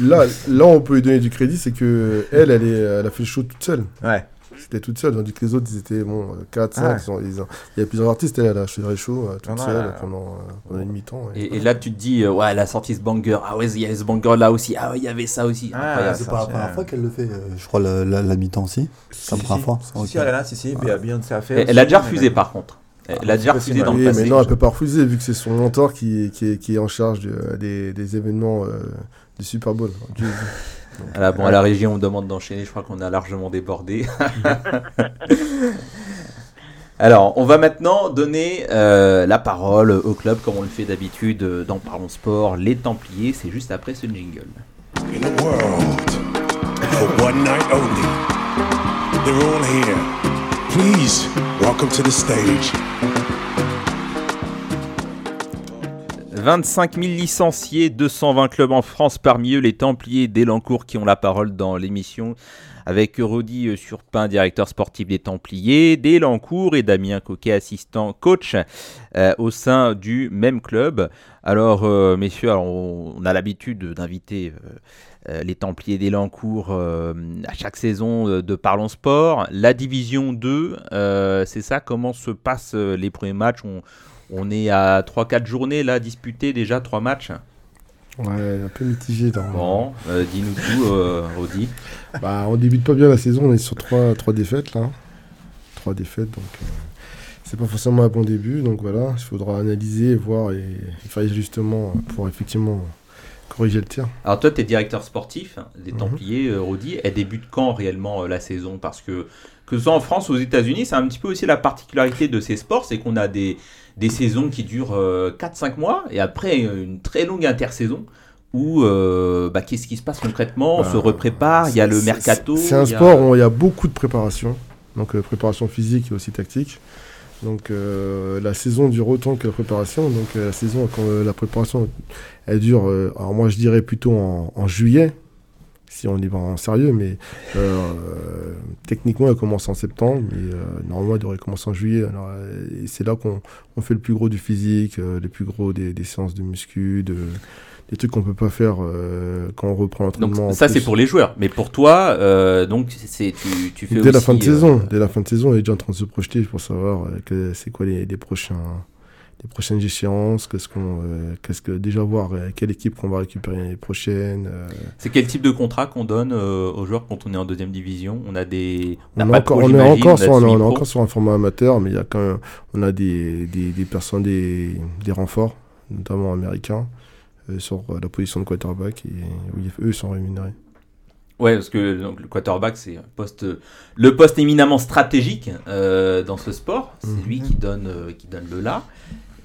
là, là, on peut lui donner du crédit, c'est que elle, elle, est, elle a fait le show toute seule. Ouais. C'était toute seule, tandis que les autres, ils étaient bon, 4, 5. Il y a plusieurs artistes, elle, a fait le show toute seule pendant, pendant, une mi-temps. Et, et, là, tu te dis, ouais, elle a sorti ce banger. Ah ouais, il y avait ce banger là aussi. Ah ouais, il y avait ça aussi. Ah, c'est pas la première fois qu'elle le fait, je crois, la, la, la mi-temps aussi. C'est la première fois. Si, si, elle a, si, si. Beyoncé a fait. Elle a déjà refusé par contre. Elle a déjà refusé dans le passé. Mais non, elle peut pas refuser vu que c'est son mentor qui, qui, qui, est en charge de, des, des, événements euh, du Super Bowl. Voilà, bon, à la région, on demande d'enchaîner. Je crois qu'on a largement débordé. Alors, on va maintenant donner euh, la parole au club, comme on le fait d'habitude dans Parlons Sport, les Templiers. C'est juste après ce jingle. In a world for one night only, they're all here. Please welcome to the stage. 25 000 licenciés, 220 clubs en France, parmi eux les Templiers d'Elancourt qui ont la parole dans l'émission, avec Rodi Surpin, directeur sportif des Templiers, d'Elancourt et Damien Coquet, assistant coach euh, au sein du même club. Alors, euh, messieurs, on, a l'habitude d'inviter euh, les Templiers d'Elancourt à chaque saison de Parlons Sport. La Division 2, c'est ça? Comment se passent les premiers matchs? Est à 3-4 journées là, disputer déjà 3 matchs. Ouais, un peu mitigé. Dans... Bon, euh, dis-nous tout, euh, Rodi. bah, on débute pas bien la saison, on est sur 3, 3 défaites là. 3 défaites, donc euh, c'est pas forcément un bon début. Donc voilà, il faudra analyser, voir et, faire justement pour effectivement corriger le tir. Alors toi, tu es directeur sportif des mhm. Templiers, Rodi. Elle débute quand réellement la saison? Parce que que ce soit en France ou aux États-Unis, c'est un petit peu aussi la particularité de ces sports, c'est qu'on a des, des saisons qui durent 4-5 euh, mois et après une très longue intersaison où euh, bah, qu'est-ce qui se passe concrètement? On se bah, reprépare, il y a le mercato. C'est un sport où il y a beaucoup de préparation, donc euh, préparation physique et aussi tactique. Donc la saison dure autant que la préparation. Donc la saison, quand la préparation, elle dure, alors moi je dirais plutôt en juillet, si on est en sérieux, mais euh, techniquement, elle commence en septembre, mais euh, normalement, elle devrait commencer en juillet. Euh, c'est là qu'on fait le plus gros du physique, le plus gros des, séances de muscu, de, des trucs qu'on peut pas faire quand on reprend l'entraînement. ça, c'est pour les joueurs, mais pour toi, donc c'est tu, tu, fais dès la fin de saison, dès la fin de saison, elle est déjà en train de se projeter pour savoir c'est quoi les, les prochains les prochaines échéances, qu'est-ce qu'on, euh, qu'est-ce que déjà voir euh, quelle équipe qu'on va récupérer l'année prochaine. Euh. C'est quel type de contrat qu'on donne aux joueurs quand on est en deuxième division? On a des, on, on, encore, on est encore sur, on, encore sur un format amateur, mais il y a quand même, on a des, des, des personnes, des, des renforts, notamment américains, sur la position de quarterback et oui, eux sont rémunérés. Ouais, parce que donc, le quarterback, c'est poste, le poste éminemment stratégique dans ce sport. C'est mhm. lui qui donne, qui donne le là.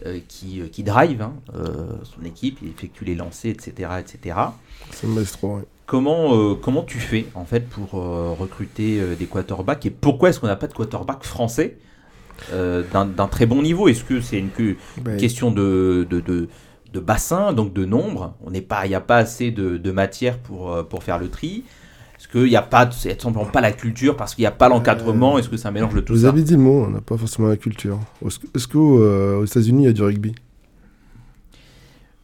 Euh, qui, euh, qui drive hein, euh, son équipe, il effectue les lancers, etc. etc. C'est maestro, Comment, comment tu fais en fait pour recruter des quarterbacks et pourquoi est-ce qu'on n'a pas de quarterback français d'un très bon niveau? Est-ce que c'est une, ben, question de, de, de, de, bassin, donc de nombre? Il n'y a pas assez de, de matière pour, pour faire le tri qu'il n'y a pas, c'est simplement pas la culture parce qu'il n'y a pas l'encadrement Est-ce que un mélange de tout vous ça avez dit le mot, on n'a pas forcément la culture. Est-ce qu'aux euh, États-Unis il y a du rugby?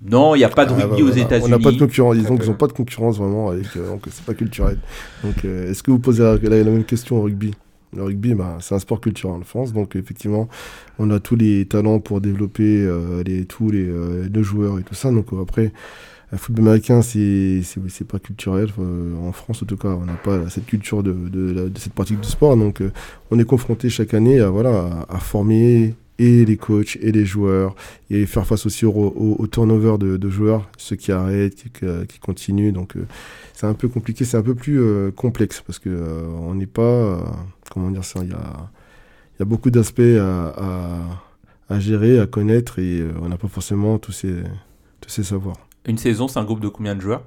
Non, il n'y a pas de ah, rugby bah, aux États-Unis. On n'a pas de concurrence. Disons qu'ils n'ont pas de concurrence vraiment avec, euh, donc c'est pas culturel. Donc euh, est-ce que vous posez la, même question au rugby? Le rugby, bah, c'est un sport culturel en France, donc effectivement, on a tous les talents pour développer les, tous les, les joueurs et tout ça. Donc après, le football américain, c'est pas culturel. en France, en tout cas, on n'a pas cette culture de, de, cette pratique du sport. Donc, euh, on est confronté chaque année à, voilà, à, former et les coachs et les joueurs et faire face aussi au, au, turnover de, de, joueurs, ceux qui arrêtent, qui, qui continuent. Donc, euh, c'est un peu compliqué, c'est un peu plus euh, complexe parce que on n'est pas, comment dire ça, il y a, y a beaucoup d'aspects à, à, à, gérer, à connaître et on n'a pas forcément tous ces, tous ces savoirs. Une saison, c'est un groupe de combien de joueurs?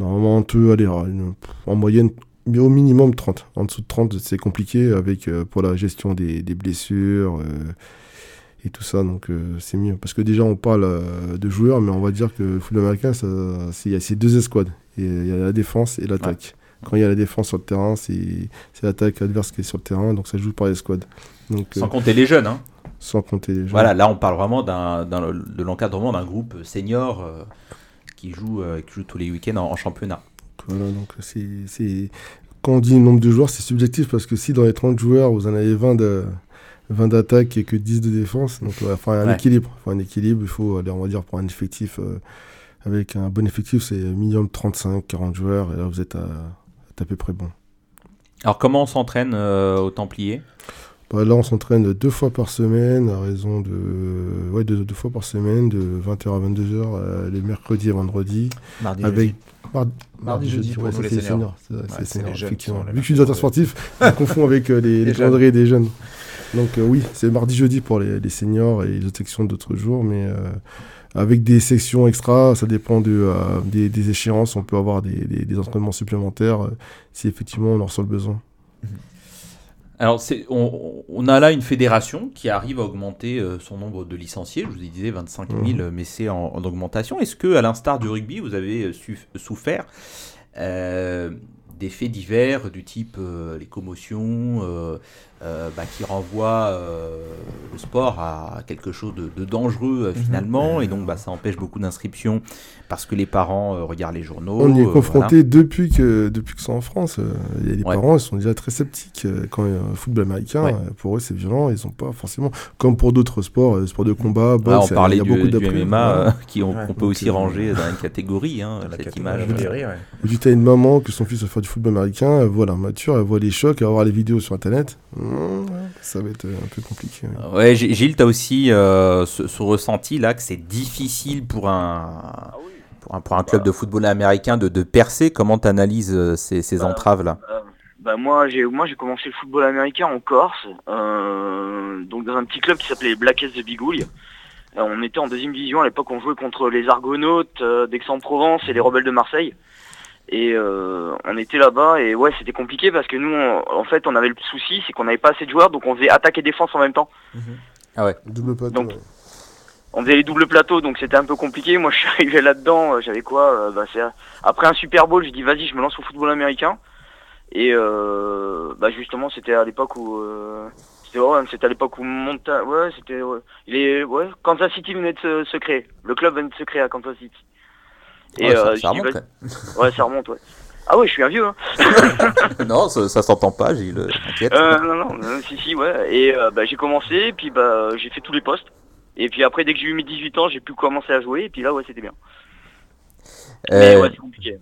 Normalement, on peut aller en moyenne au minimum 30. En dessous de 30, c'est compliqué avec euh, pour la gestion des, blessures euh, et tout ça. Donc euh, c'est mieux. Parce que déjà, on parle de joueurs, mais on va dire que le football américain, c'est deux escouades. Il y a la défense et l'attaque. Quand il y a la défense sur le terrain, c'est l'attaque adverse qui est sur le terrain, donc ça joue par. Donc, Sans compter les jeunes, hein Sans compter les jeunes. Voilà, là on parle vraiment de l'encadrement d'un groupe senior qui, joue, qui joue tous les week-ends en, championnat. Voilà, donc c'est quand on dit nombre de joueurs, c'est subjectif parce que si dans les 30 joueurs, vous en avez 20 de, 20 d'attaque et que 10 de défense. Donc, il faut un équilibre. un équilibre. Il faut aller, on va dire, pour un effectif, euh, avec un bon effectif, c'est minimum 35, 40 joueurs. Et là, vous êtes à, à, peu près bon. Alors, comment on s'entraîne euh, au Templier? Bah, Là, on s'entraîne deux fois par semaine, à raison de. Ouais, deux, fois par semaine, de 20h à 22h, euh, les mercredis et vendredis. Mardi, avec, Mardi, Mardi, jeudi, pour les seniors. C'est seniors, effectivement. Vu que je suis directeur sportif, je confonds avec les, les calendriers des jeunes. Donc euh, oui, c'est mardi jeudi pour les, seniors et les autres sections d'autres jours, mais euh, avec des sections extra, ça dépend de, euh, des, échéances, on peut avoir des, entraînements supplémentaires si effectivement on en ressent le besoin. Alors, on, on, a là une fédération qui arrive à augmenter son nombre de licenciés. Je vous disais 25 000, mmh. mais c'est en, augmentation. Est-ce que, à l'instar du rugby, vous avez souffert des faits divers du type les commotions, euh, bah, qui renvoie euh, le sport à quelque chose de, dangereux euh, mhm. finalement, et donc bah, ça empêche beaucoup d'inscriptions parce que les parents regardent les journaux. On y est confronté depuis que depuis que c'est en France. les parents ils sont déjà très sceptiques quand il y a un football américain. Pour eux c'est violent, ils ont pas forcément comme pour d'autres sports, sports de combat. on parlait il y a beaucoup du MMA qui on, peut aussi ranger dans une catégorie, hein, cette image. Du tu as une maman que son fils va faire du football américain, elle voit l'armature, elle voit les chocs, elle va voir les vidéos sur internet ça va être un peu compliqué. Ouais, Gilles, tu as aussi euh, ce, ressenti là que c'est difficile pour un, pour un, pour un club de football américain de, de percer. Comment tu analyses euh, ces, ces bah, entraves là euh, bah moi j'ai moi j'ai commencé le football américain en Corse, donc dans un petit club qui s'appelait Blackest de Bigouille. on était en deuxième division à l'époque, on jouait contre les Argonautes d'Aix-en-Provence et les Rebelles de Marseille. Et euh, on était là-bas et ouais, c'était compliqué parce que nous, en fait, on avait le souci, c'est qu'on n'avait pas assez de joueurs, donc on faisait attaque et défense en même temps. Mhm. Ah ouais. Double plateau. On faisait les doubles plateaux, donc c'était un peu compliqué. Moi, je suis arrivé là-dedans, euh, j'avais quoi euh, bah, Après un Super Bowl, j'ai dit vas-y, je me lance au football américain. Et bah justement, c'était à l'époque où c'était à l'époque où Monta, ouais, c'était il est ouais, Kansas City venait de se, se créer. Le club venait de se créer à Kansas City. Et ça, euh, remonte, ouais, ça remonte, ouais. Ah ouais, je suis un vieux. Hein. non, ça, ça s'entend pas, Gilles. Euh, non, non, non, si, si, ouais. Et euh, bah, j'ai commencé, puis bah, j'ai fait tous les postes. Et puis après, dès que j'ai eu mes 18 ans, j'ai pu commencer à jouer. Et puis là, ouais, c'était bien. Mais ouais, c'est compliqué.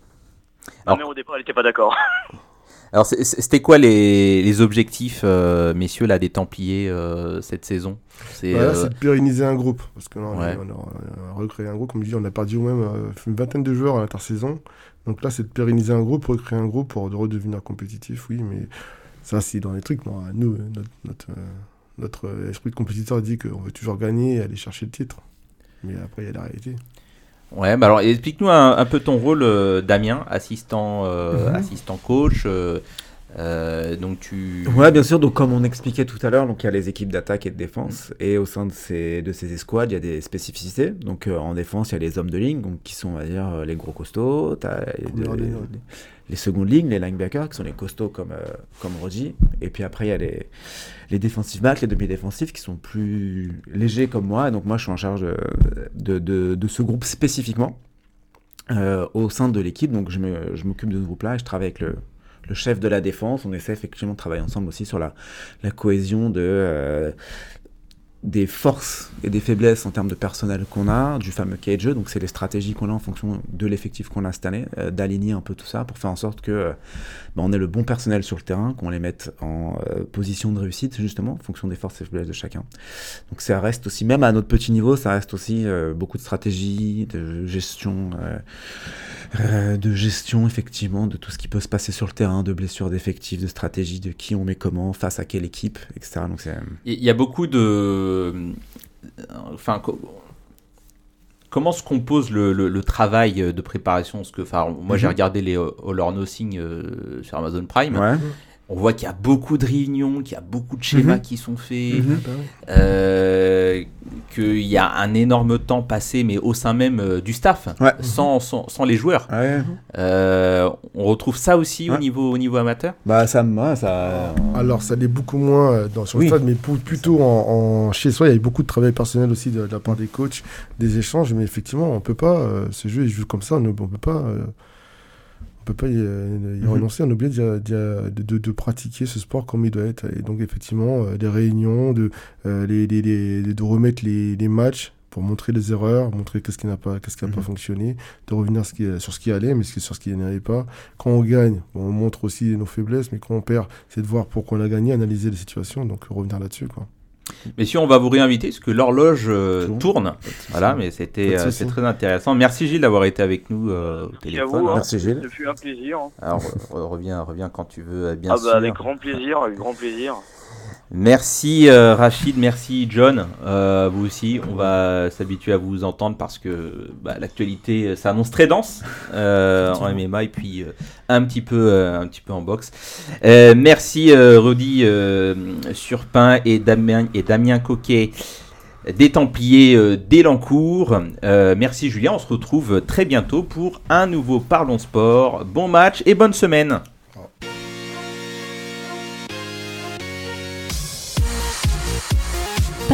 Alors... mère, au départ, elle était pas d'accord. Alors, c'était quoi les, les objectifs, euh, messieurs, là, des Templiers euh, cette saison? C'est bah euh, de pérenniser un groupe. Parce que là, on, a, recréé un groupe. Comme je dis, on a perdu même une vingtaine de joueurs à l'intersaison. Donc là, c'est de pérenniser un groupe, recréer un groupe pour redevenir compétitif, oui. Mais ça, c'est dans les trucs. nous, notre, notre, esprit de compétiteur dit qu'on veut toujours gagner et aller chercher le titre. Mais après, il y a la réalité. Ouais, bah alors explique-nous un, peu ton rôle, euh, Damien, assistant, euh, mhm. assistant coach. Euh, donc tu. Ouais, bien sûr. Donc comme on expliquait tout à l'heure, donc il y a les équipes d'attaque et de défense, et au sein de ces de ces escouades, il y a des spécificités. Donc en défense, il y a les hommes de ligne, donc qui sont, on va dire, les gros costauds. T'as les, secondes lignes, les linebackers, qui sont les costauds comme comme Roddy. Et puis après, il y a les les défensifs backs, les demi-défensifs qui sont plus légers comme moi. Donc moi, je suis en charge de, de, de, ce groupe spécifiquement euh, au sein de l'équipe. Donc je m'occupe de ce groupe-là et je travaille avec le, le, chef de la défense. On essaie effectivement de travailler ensemble aussi sur la, la cohésion de, euh, des forces et des faiblesses en termes de personnel qu'on a, du fameux cage donc c'est les stratégies qu'on a en fonction de l'effectif qu'on a cette année, euh, d'aligner un peu tout ça pour faire en sorte que euh, bah, on ait le bon personnel sur le terrain, qu'on les mette en euh, position de réussite justement, en fonction des forces et faiblesses de chacun. Donc ça reste aussi, même à notre petit niveau, ça reste aussi beaucoup de stratégie, de gestion, de gestion effectivement de tout ce qui peut se passer sur le terrain, de blessures d'effectifs, de stratégie, de qui on met comment, face à quelle équipe, etc. Donc il y a beaucoup de euh, enfin, comment se compose le, travail de préparation? Parce que, enfin, moi j'ai mhm. regardé les All or Nothing euh, sur Amazon Prime. on voit qu'il y a beaucoup de réunions, qu'il y a beaucoup de schémas mhm. qui sont faits, mhm. euh, qu'il y a un énorme temps passé, mais au sein même euh, du staff, sans, sans, les joueurs. Euh, on retrouve ça aussi au, niveau, au niveau amateur? Bah ça, ça. Alors ça l'est beaucoup moins dans, sur le stade, mais plutôt en, chez soi, il y a beaucoup de travail personnel aussi de, la part des coachs, des échanges, mais effectivement, on peut pas, ce jeu est joué comme ça, on ne peut pas peut pas y, mhm. renoncer, on oublie de, de, de, pratiquer ce sport comme il doit être. Et donc effectivement, euh, des réunions, de, euh, les, les, de remettre les, matchs pour montrer les erreurs, montrer qu'est-ce qui n'a pas, qu'est-ce qui n'a pas mhm. fonctionné, de revenir ce qui, sur ce qui allait, mais sur ce qui n'allait pas. Quand on gagne, on montre aussi nos faiblesses, mais quand on perd, c'est de voir pourquoi on a gagné, analyser les situations, donc revenir là-dessus. quoi. Messieurs, on va vous réinviter parce que l'horloge euh, tourne. Voilà, mais c'était euh, c'est très intéressant. Merci Gilles d'avoir été avec nous euh, au téléphone. Vous, hein. Merci Gilles. Ça fait un plaisir. Hein. Alors reviens, reviens quand tu veux, bien ah bah, Avec grand plaisir, avec grand plaisir. Merci euh, Rachid, merci John. Euh, vous aussi, on va s'habituer à vous entendre parce que bah, l'actualité s'annonce très dense euh, en MMA et puis un petit peu, un petit peu en boxe. merci Rudy Surpin et Damien et Damien Coquet des Templiers d'Elancourt. merci Julien, on se retrouve très bientôt pour un nouveau Parlons Sport. Bon match et bonne semaine.